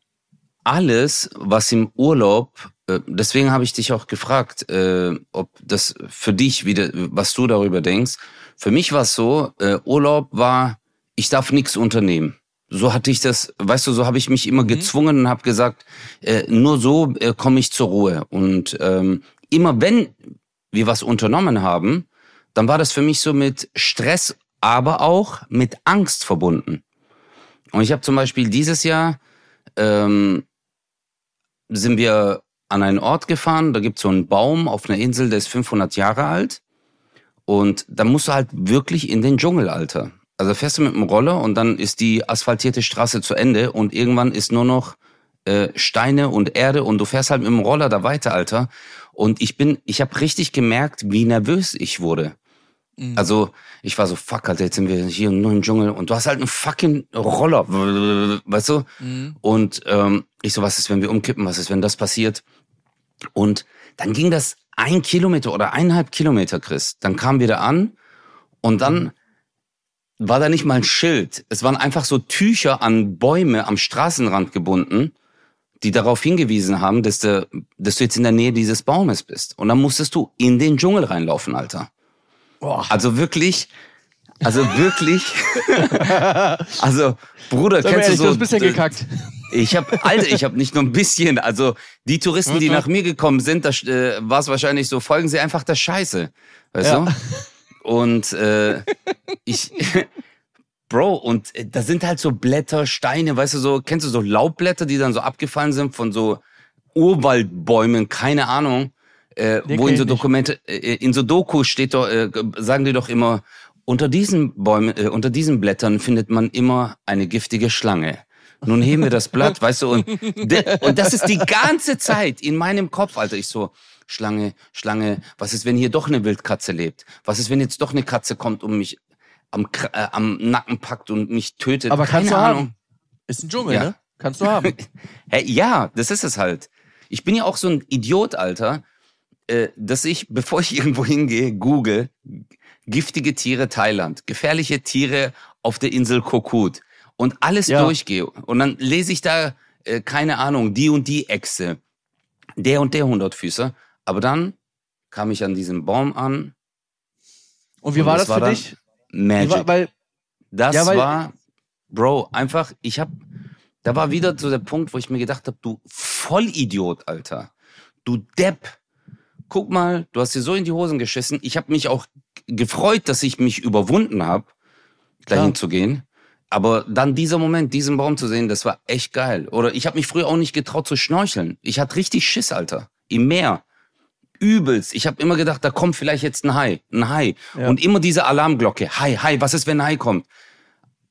alles, was im Urlaub, äh, deswegen habe ich dich auch gefragt, äh, ob das für dich wieder, was du darüber denkst. Für mich war es so, äh, Urlaub war, ich darf nichts unternehmen. So hatte ich das, weißt du, so habe ich mich immer Mhm. gezwungen und habe gesagt, äh, nur so äh, komme ich zur Ruhe. Und ähm, immer wenn wir was unternommen haben, dann war das für mich so mit Stress, aber auch mit Angst verbunden. Und ich habe zum Beispiel dieses Jahr ähm, sind wir an einen Ort gefahren, da gibt's so einen Baum auf einer Insel, der ist 500 Jahre alt. Und da musst du halt wirklich in den Dschungel, Alter. Also fährst du mit dem Roller und dann ist die asphaltierte Straße zu Ende und irgendwann ist nur noch äh, Steine und Erde und du fährst halt mit dem Roller da weiter, Alter. Und ich bin, ich habe richtig gemerkt, wie nervös ich wurde. Mhm. Also ich war so, fuck, Alter, jetzt sind wir hier nur im Dschungel und du hast halt einen fucking Roller, weißt du? Mhm. Und ähm, ich so, was ist, wenn wir umkippen? Was ist, wenn das passiert? Und dann ging das ein Kilometer oder eineinhalb Kilometer, Chris. Dann kamen wir da an und dann war da nicht mal ein Schild. Es waren einfach so Tücher an Bäume am Straßenrand gebunden, die darauf hingewiesen haben, dass du, dass du jetzt in der Nähe dieses Baumes bist. Und dann musstest du in den Dschungel reinlaufen, Alter. Boah. Also wirklich, also wirklich, *laughs* also Bruder, Sag kennst ehrlich, du du so? hast ein bisschen gekackt. Ich habe, Alter, ich habe nicht nur ein bisschen. Also die Touristen, die nach mir gekommen sind, da äh, war es wahrscheinlich so, folgen sie einfach der Scheiße, weißt Ja. du? Und äh, ich, *laughs* Bro, und äh, da sind halt so Blätter, Steine, weißt du so, kennst du so Laubblätter, die dann so abgefallen sind von so Urwaldbäumen, keine Ahnung, äh, wo in so. Dokumente, äh, in so Doku steht doch, äh, sagen die doch immer, unter diesen Bäumen, äh, unter diesen Blättern findet man immer eine giftige Schlange. Nun heben wir das Blatt, weißt du, und, und das ist die ganze Zeit in meinem Kopf, Alter. Ich so, Schlange, Schlange, was ist, wenn hier doch eine Wildkatze lebt? Was ist, wenn jetzt doch eine Katze kommt und mich am, äh, am Nacken packt und mich tötet? Aber kannst Keine du Ahnung. haben. Ist ein Dschungel, Ja. ne? Kannst du haben. *laughs* Hey, ja, das ist es halt. Ich bin ja auch so ein Idiot, Alter, äh, dass ich, *laughs* bevor ich irgendwo hingehe, google giftige Tiere Thailand, gefährliche Tiere auf der Insel Kokut und alles Ja. durchgehe. Und dann lese ich da, äh, keine Ahnung, die und die Echse, der und der Hundertfüßer. Aber dann kam ich an diesem Baum an. Und wie Und war das das war für dich? Magic. war, weil, Das Ja, weil- war, Bro, einfach, ich hab, da war wieder so der Punkt, wo ich mir gedacht habe, du Vollidiot, Alter. Du Depp. Guck mal, du hast dir so in die Hosen geschissen. Ich habe mich auch gefreut, dass ich mich überwunden habe, dahin zu gehen. Aber dann dieser Moment, diesen Baum zu sehen, das war echt geil. Oder ich habe mich früher auch nicht getraut zu schnorcheln. Ich hatte richtig Schiss, Alter. Im Meer. Übelst. Ich habe immer gedacht, da kommt vielleicht jetzt ein Hai. Ein Hai. Ja. Und immer diese Alarmglocke. Hai, Hai, was ist, wenn ein Hai kommt?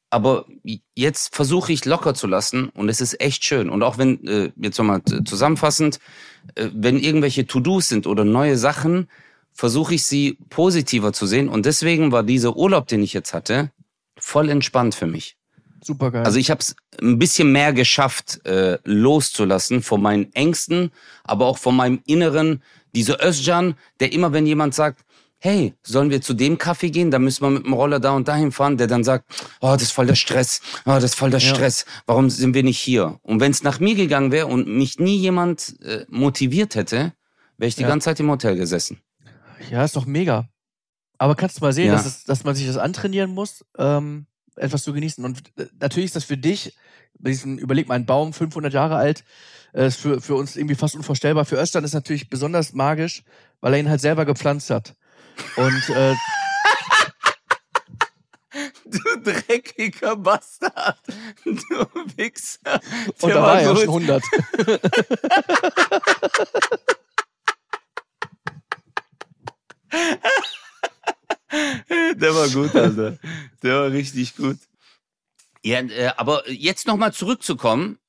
Aber jetzt versuche ich locker zu lassen und es ist echt schön. Und auch wenn, äh, jetzt nochmal zusammenfassend, äh, wenn irgendwelche To-Dos sind oder neue Sachen, versuche ich sie positiver zu sehen. Und deswegen war dieser Urlaub, den ich jetzt hatte, voll entspannt für mich. super geil. Also ich habe es ein bisschen mehr geschafft, äh, loszulassen von meinen Ängsten, aber auch von meinem Inneren. Dieser Özcan, der immer, wenn jemand sagt, hey, sollen wir zu dem Kaffee gehen, dann müssen wir mit dem Roller da und dahin fahren, der dann sagt, oh, das ist voll der Stress, oh, das ist voll der Ja. Stress, warum sind wir nicht hier? Und wenn es nach mir gegangen wäre und mich nie jemand äh, motiviert hätte, wäre ich die Ja. ganze Zeit im Hotel gesessen. Ja, ist doch mega. Aber kannst du mal sehen, Ja. dass, es, dass man sich das antrainieren muss, ähm, etwas zu genießen. Und äh, natürlich ist das für dich, bei diesem, überleg mal, ein Baum, 500 Jahre alt, äh, ist für, für uns irgendwie fast unvorstellbar. Für Östern ist natürlich besonders magisch, weil er ihn halt selber gepflanzt hat. Und äh, *laughs* Du dreckiger Bastard. Du Wichser. Und Der da war er ja schon 100. *laughs* *laughs* Der war gut, Alter. Der war richtig gut. Ja, äh, aber jetzt nochmal zurückzukommen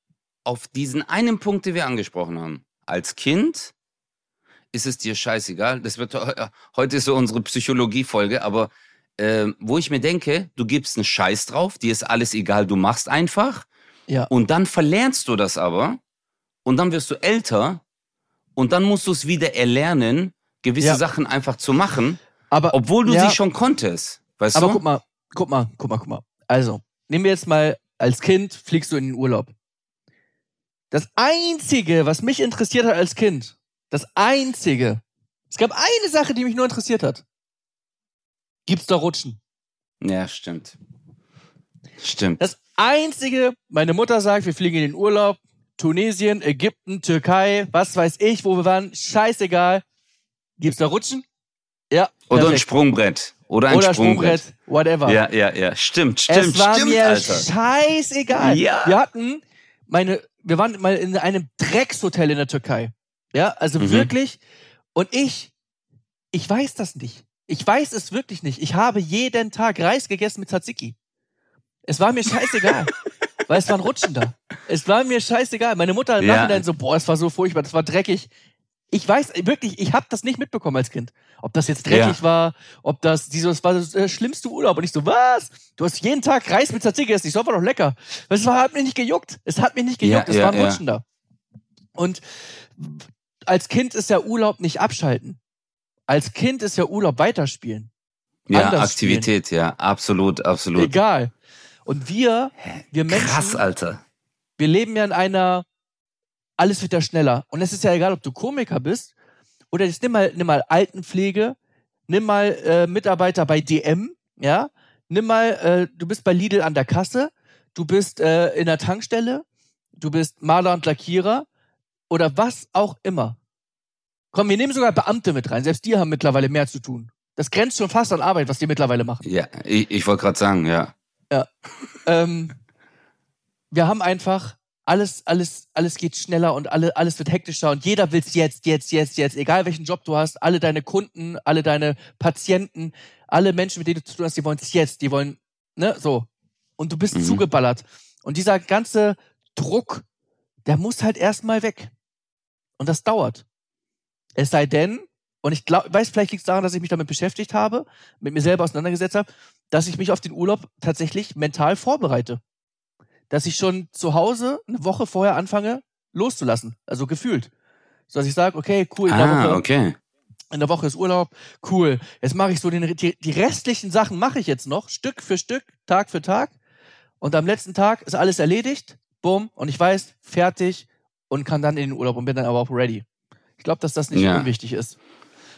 auf diesen einen Punkt, den wir angesprochen haben. Als Kind ist es dir scheißegal. Das wird heute ist so unsere Psychologie-Folge, aber äh, wo ich mir denke, du gibst einen Scheiß drauf, dir ist alles egal, du machst einfach. Ja. Und dann verlernst du das aber und dann wirst du älter und dann musst du es wieder erlernen, gewisse Ja. Sachen einfach zu machen, Aber, obwohl du ja, sie schon konntest. Weißt aber du? guck mal, guck mal, guck mal, guck mal. Also, nehmen wir jetzt mal, als Kind fliegst du in den Urlaub. Das Einzige, was mich interessiert hat als Kind, das Einzige, es gab eine Sache, die mich nur interessiert hat. Gibt's da Rutschen? Ja, stimmt. Stimmt. Das Einzige, meine Mutter sagt, wir fliegen in den Urlaub, Tunesien, Ägypten, Türkei, was weiß ich, wo wir waren, scheißegal. Gibt's da Rutschen? Ja. Oder ein perfekt. Sprungbrett. Oder ein Oder Sprungbrett. Sprungbrett, whatever. Ja, ja, ja. Stimmt, stimmt, es war stimmt, mir Alter. scheißegal. Ja. Wir hatten meine, wir waren mal in einem Dreckshotel in der Türkei. Ja, also Mhm. wirklich. Und ich, ich weiß das nicht. Ich weiß es wirklich nicht. Ich habe jeden Tag Reis gegessen mit Tzatziki. Es war mir scheißegal. *laughs* weil es waren Rutschen da. Es war mir scheißegal. Meine Mutter im Ja. Nachhinein so, boah, es war so furchtbar, das war dreckig. Ich weiß wirklich, ich habe das nicht mitbekommen als Kind. Ob das jetzt dreckig Ja. war, ob das, die so, es war das äh, schlimmste Urlaub. Und ich so, was? Du hast jeden Tag Reis mit Tzatziki gegessen. Ich so, war doch lecker. Es war, hat mich nicht gejuckt. Es hat mich nicht gejuckt. Ja, es ja, waren. Rutschen da. Und als Kind ist ja Urlaub nicht abschalten. Als Kind ist ja Urlaub weiterspielen. Ja, anders Aktivität, ja. Absolut, absolut. Egal. Und wir, wir Menschen, Krass, Alter. wir leben ja in einer, alles wird ja schneller. Und es ist ja egal, ob du Komiker bist oder jetzt nimm mal, nimm mal Altenpflege, nimm mal äh, Mitarbeiter bei DM, ja, nimm mal, äh, du bist bei Lidl an der Kasse, du bist äh, in der Tankstelle, du bist Maler und Lackierer oder was auch immer. Komm, wir nehmen sogar Beamte mit rein. Selbst die haben mittlerweile mehr zu tun. Das grenzt schon fast an Arbeit, was die mittlerweile machen. Ja, ich, ich wollte gerade sagen, ja. ähm, wir haben einfach alles, alles, alles geht schneller und alle, alles wird hektischer und jeder will's jetzt, jetzt, jetzt, jetzt. Egal welchen Job du hast, alle deine Kunden, alle deine Patienten, alle Menschen, mit denen du zu tun hast, die wollen's jetzt, die wollen, ne, so. Und du bist Mhm. zugeballert. Und dieser ganze Druck, der muss halt erstmal weg. Und das dauert. Es sei denn, und ich glaub, weiß, vielleicht liegt es daran, dass ich mich damit beschäftigt habe, mit mir selber auseinandergesetzt habe, dass ich mich auf den Urlaub tatsächlich mental vorbereite. Dass ich schon zu Hause eine Woche vorher anfange, loszulassen. Also gefühlt. So dass ich sage, okay, cool, in der, Ah, Woche, okay. in der Woche ist Urlaub, cool. Jetzt mache ich so den, die, die restlichen Sachen mache ich jetzt noch, Stück für Stück, Tag für Tag. Und am letzten Tag ist alles erledigt, bumm, und ich weiß, fertig und kann dann in den Urlaub und bin dann aber auch ready. Ich glaube, dass das nicht Ja. unwichtig ist.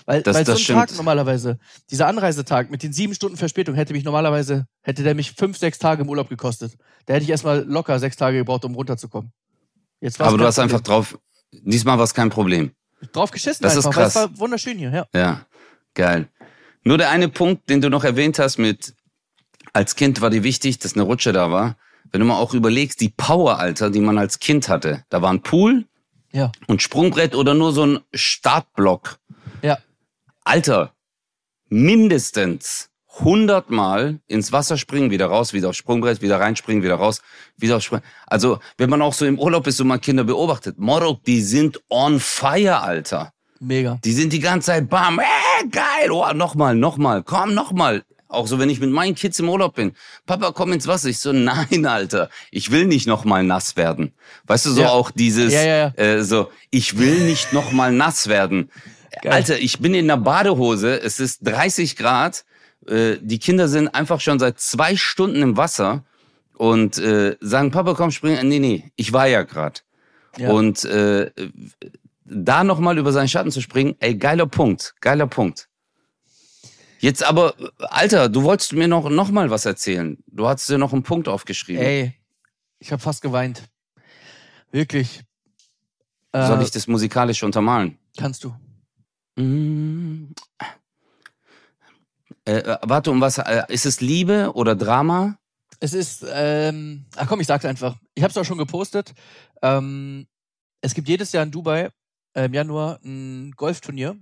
Weil, Das- weil das so ein Tag stimmt. normalerweise, dieser Anreisetag mit den sieben Stunden Verspätung hätte mich normalerweise, hätte der mich fünf, sechs Tage im Urlaub gekostet. Da hätte ich erstmal locker sechs Tage gebraucht, um runterzukommen. Jetzt Aber du hast einfach Problem. drauf, diesmal war es kein Problem. drauf geschissen Das ist einfach, weil es krass. war wunderschön hier, ja. Ja, geil. Nur der eine Punkt, den du noch erwähnt hast mit, als Kind war dir wichtig, dass eine Rutsche da war. Wenn du mal auch überlegst, die Power, Alter, die man als Kind hatte. Da war ein Pool Ja, und Sprungbrett oder nur so ein Startblock. Alter, mindestens 100 Mal ins Wasser springen, wieder raus, wieder aufs Sprungbrett, wieder reinspringen, wieder raus, wieder aufs Sprungbrett. Also, wenn man auch so im Urlaub ist und man Kinder beobachtet, Morok, die sind on fire, Alter. Mega. Die sind die ganze Zeit bam, äh, geil, oh, nochmal, nochmal, komm, nochmal. Auch so, wenn ich mit meinen Kids im Urlaub bin. Papa, komm ins Wasser. Ich so, nein, Alter, ich will nicht nochmal nass werden. Weißt du, so Ja. auch dieses, ja, ja. Äh, so, ich will nicht nochmal nass werden. Geil. Alter, ich bin in der Badehose, es ist 30 Grad, äh, die Kinder sind einfach schon seit zwei Stunden im Wasser und äh, sagen, Papa, komm, spring. Nee, nee, ich war ja grad. Ja. Und äh, da nochmal über seinen Schatten zu springen, ey, geiler Punkt, geiler Punkt. Jetzt aber, Alter, du wolltest mir noch, noch mal was erzählen. Du hast dir noch einen Punkt aufgeschrieben. Ey, ich habe fast geweint. Wirklich. Soll Äh, ich das musikalisch untermalen? Kannst du. Mm. Äh, warte, um was? Äh, ist es Liebe oder Drama? Es ist, ähm, ach komm, ich sag's einfach. Ich habe es auch schon gepostet. Ähm, es gibt jedes Jahr in Dubai äh, im Januar ein Golfturnier,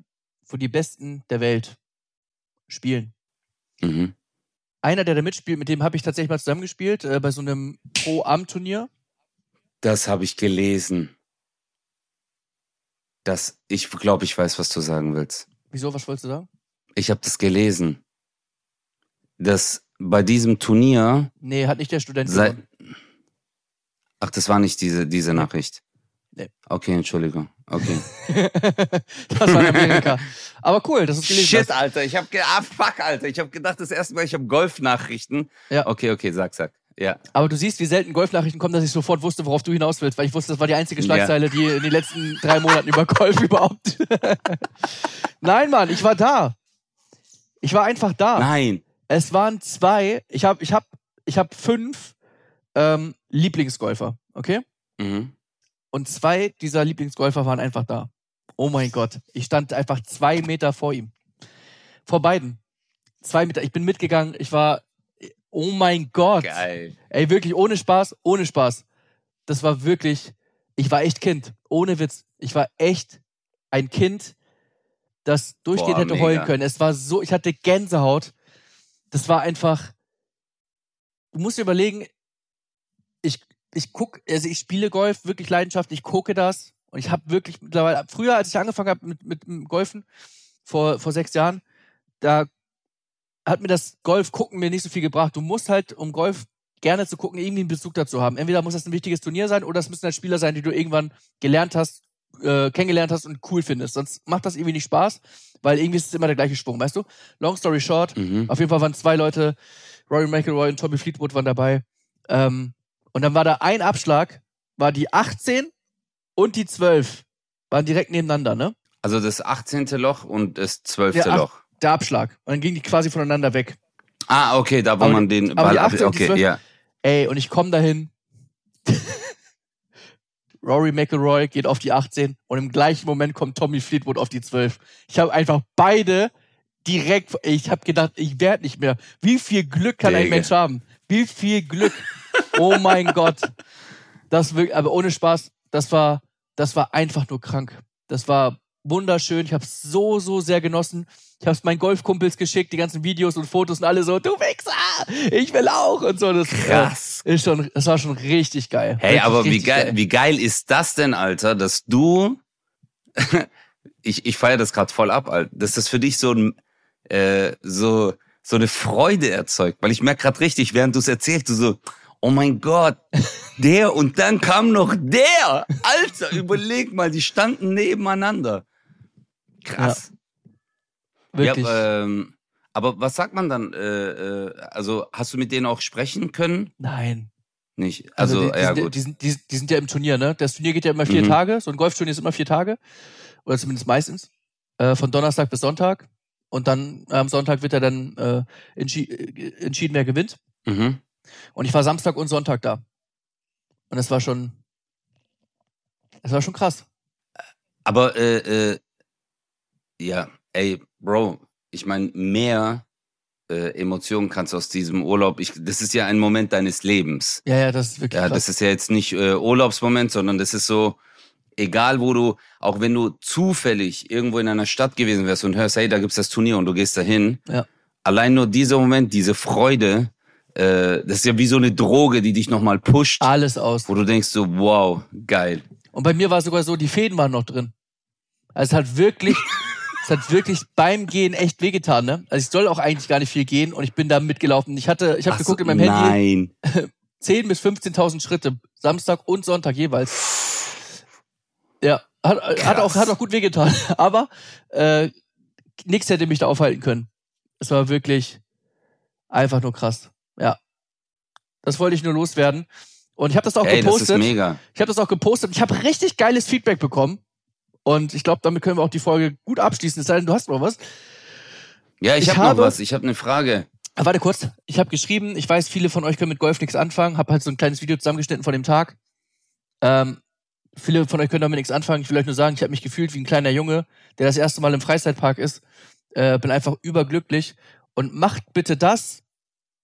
wo die Besten der Welt spielen. Mhm. Einer, der da mitspielt, mit dem habe ich tatsächlich mal zusammengespielt, äh, bei so einem Pro-Am-Turnier. Das habe ich gelesen. Das, ich glaube, ich weiß, was du sagen willst. Wieso, was wolltest du sagen? Ich habe das gelesen. Dass bei diesem Turnier Nee, hat nicht der Student sei, gewonnen. Ach, das war nicht diese, diese Nachricht. Nee. Okay, Entschuldigung. Okay. *laughs* das war Amerika. Aber cool, dass du es gelesen Shit. Alter. Ich habe ah, fuck, Alter. Ich habe gedacht, das erste Mal, ich habe Golf-Nachrichten. Ja. Okay, okay, sag, sag. Ja. Aber du siehst, wie selten Golfnachrichten kommen, dass ich sofort wusste, worauf du hinaus willst, weil ich wusste, das war die einzige Schlagzeile, die in den letzten drei Monaten über Golf *laughs* überhaupt. *laughs* Nein, Mann, ich war da. Ich war einfach da. Nein. Es waren zwei, ich habe ich hab, ich hab fünf ähm, Lieblingsgolfer, okay? Mhm. Und zwei dieser Lieblingsgolfer waren einfach da. Oh mein Gott. Ich stand einfach zwei Meter vor ihm. Vor beiden. Zwei Meter. Ich bin mitgegangen. Ich war. Oh mein Gott. Geil. Ey, wirklich, ohne Spaß, ohne Spaß. Das war wirklich. Ich war echt Kind. Ohne Witz. Ich war echt ein Kind, das durchgehend Boah, hätte mega. heulen können. Es war so, ich hatte Gänsehaut. Das war einfach. Du musst dir überlegen, ich, ich guck, also ich spiele Golf wirklich leidenschaftlich, ich gucke das und ich habe wirklich mittlerweile, früher, als ich angefangen habe mit, mit Golfen, vor, vor sechs Jahren, da hat mir das Golf gucken mir nicht so viel gebracht. Du musst halt, um Golf gerne zu gucken, irgendwie einen Bezug dazu haben. Entweder muss das ein wichtiges Turnier sein oder es müssen halt Spieler sein, die du irgendwann gelernt hast, äh, kennengelernt hast und cool findest. Sonst macht das irgendwie nicht Spaß, weil irgendwie ist es immer der gleiche Sprung, weißt du? Long story short, Mhm. auf jeden Fall waren zwei Leute, Rory McIlroy und Tommy Fleetwood waren dabei. Ähm, und dann war da ein Abschlag, war die 18 und die 12. Waren direkt nebeneinander, ne? Also das 18. Loch und das 12. Der ach- Loch. Der Abschlag. Und dann gingen die quasi voneinander weg. Ah, okay, da wo Aber man den Ball ab. 18 und die Okay, 12 ja. Ey, und ich komme dahin. *laughs* Rory McIlroy geht auf die 18 und im gleichen Moment kommt Tommy Fleetwood auf die 12. Ich habe einfach beide direkt, ich habe gedacht, ich werde nicht mehr. Wie viel Glück kann ein Digga. Mensch haben? Wie viel Glück? Oh mein Gott. Das wirklich, aber ohne Spaß, das war, das war einfach nur krank. Das war wunderschön. Ich habe es so, so sehr genossen. Ich habe es meinen Golfkumpels geschickt, die ganzen Videos und Fotos und alle so, du Wichser, ich will auch und so. Das, Krass. Ist schon, das war schon richtig geil. Hey, Richtig, aber wie richtig geil, wie geil ist das denn, Alter, dass du, *laughs* ich, ich feiere das gerade voll ab, Alter, dass das für dich so ein, äh, so, so eine Freude erzeugt, weil ich merke gerade richtig, während du es erzählst, du so, oh mein Gott, der und dann kam noch der, Alter, überleg mal, die standen nebeneinander. Krass. Wirklich. Ja, ähm, aber was sagt man dann? Äh, äh, also hast du mit denen auch sprechen können? Nein. Nicht. Also, die, die, ja sind, gut. Die, sind, die, die sind ja im Turnier, ne? Das Turnier geht ja immer vier Mhm. Tage. So ein Golfturnier ist immer vier Tage. Oder zumindest meistens. Äh, von Donnerstag bis Sonntag. Und dann am Sonntag wird er dann äh, entschi äh, entschieden, wer gewinnt. Mhm. Und ich war Samstag und Sonntag da. Und es war schon. Es war schon krass. Aber äh, äh, ja, ey, Bro, ich meine, mehr äh, Emotionen kannst du aus diesem Urlaub. Ich, das ist ja ein Moment deines Lebens. Ja, ja, das ist wirklich Ja, krass. das ist ja jetzt nicht äh, Urlaubsmoment, sondern das ist so, egal wo du, auch wenn du zufällig irgendwo in einer Stadt gewesen wärst und hörst, hey, da gibt's das Turnier und du gehst dahin. Ja. Allein nur dieser Moment, diese Freude, äh, das ist ja wie so eine Droge, die dich nochmal pusht, Alles aus. wo du denkst so, wow, geil. Und bei mir war es sogar so, die Fäden waren noch drin. Also es hat wirklich, *laughs* es hat wirklich beim Gehen echt wehgetan, ne? Also ich soll auch eigentlich gar nicht viel gehen und ich bin da mitgelaufen. Ich hatte, ich habe geguckt in meinem Handy, Nein. *laughs* 10 bis 15.000 Schritte, Samstag und Sonntag jeweils. Ja, hat, hat Krass. auch hat auch gut wehgetan, *laughs* aber äh, nichts hätte mich da aufhalten können. Es war wirklich einfach nur krass. Ja, das wollte ich nur loswerden. Und ich habe das auch Ey, das ist gepostet. mega. Ich habe das auch gepostet. Ich habe richtig geiles Feedback bekommen. Und ich glaube, damit können wir auch die Folge gut abschließen. Es sei denn, du hast noch was. Ja, ich, Ich hab habe- noch was. Ich habe eine Frage. Ah, warte kurz. Ich habe geschrieben, ich weiß, viele von euch können mit Golf nichts anfangen. Habe halt so ein kleines Video zusammengeschnitten von dem Tag. Ähm, viele von euch können damit nichts anfangen. Ich will euch nur sagen, ich habe mich gefühlt wie ein kleiner Junge, der das erste Mal im Freizeitpark ist. Äh, bin einfach überglücklich. Und macht bitte das,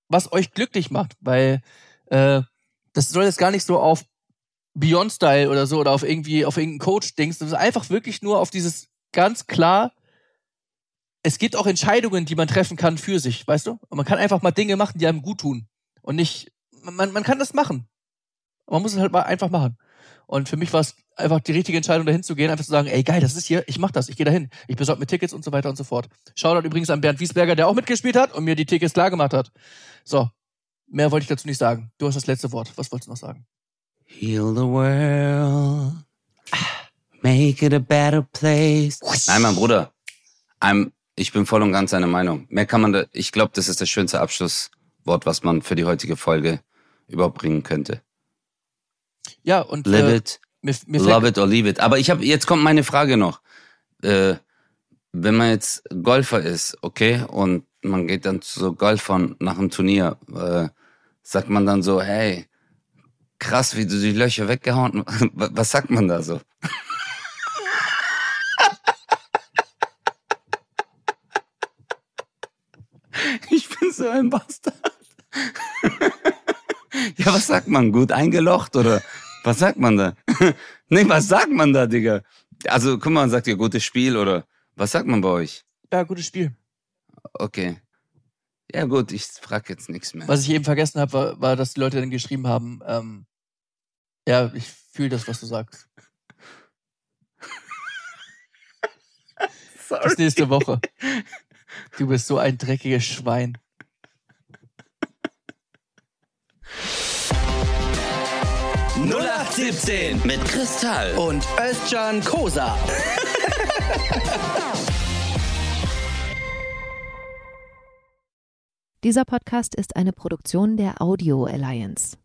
was euch glücklich macht. Weil äh, das soll jetzt gar nicht so auf Beyond-Style oder so oder auf irgendwie auf irgendeinen Coach-Dings. Das ist einfach wirklich nur auf dieses ganz klar es gibt auch Entscheidungen, die man treffen kann für sich, weißt du? Und man kann einfach mal Dinge machen, die einem gut tun. Und nicht, man, man kann das machen. Man muss es halt mal einfach machen. Und für mich war es einfach die richtige Entscheidung, dahin zu gehen, einfach zu sagen, ey geil, das ist hier, ich mach das, ich gehe dahin. Ich besorge mir Tickets und so weiter und so fort. Shoutout übrigens an Bernd Wiesberger, der auch mitgespielt hat und mir die Tickets klar gemacht hat. So, mehr wollte ich dazu nicht sagen. Du hast das letzte Wort. Was wolltest du noch sagen? Heal the world. Make it a better place. Nein, mein Bruder. I'm, ich bin voll und ganz seiner Meinung. Mehr kann man da, ich glaube, das ist das schönste Abschlusswort, was man für die heutige Folge überhaupt bringen könnte. Ja, und Live äh, it, mir, mir love it or leave it. Aber ich habe, jetzt kommt meine Frage noch. Äh, wenn man jetzt Golfer ist, okay, und man geht dann zu so Golfern nach einem Turnier, äh, sagt man dann so, hey, krass, wie du die Löcher weggehauen, *laughs* was sagt man da so? Ich bin so ein Bastard. Ja, was sagt man? Gut eingelocht oder was sagt man da? *laughs* Nee, was sagt man da, Digga? Also, guck mal, sagt ja gutes Spiel oder was sagt man bei euch? ja, gutes Spiel. Okay. Ja, gut, ich frag jetzt nichts mehr. Was ich eben vergessen habe, war, war, dass die Leute dann geschrieben haben, ähm, ja, ich fühle das, was du sagst. *laughs* Bis nächste Woche. Du bist so ein dreckiges Schwein. mit Kristall. Und Özcan Kosa. Dieser Podcast ist eine Produktion der Audio Alliance.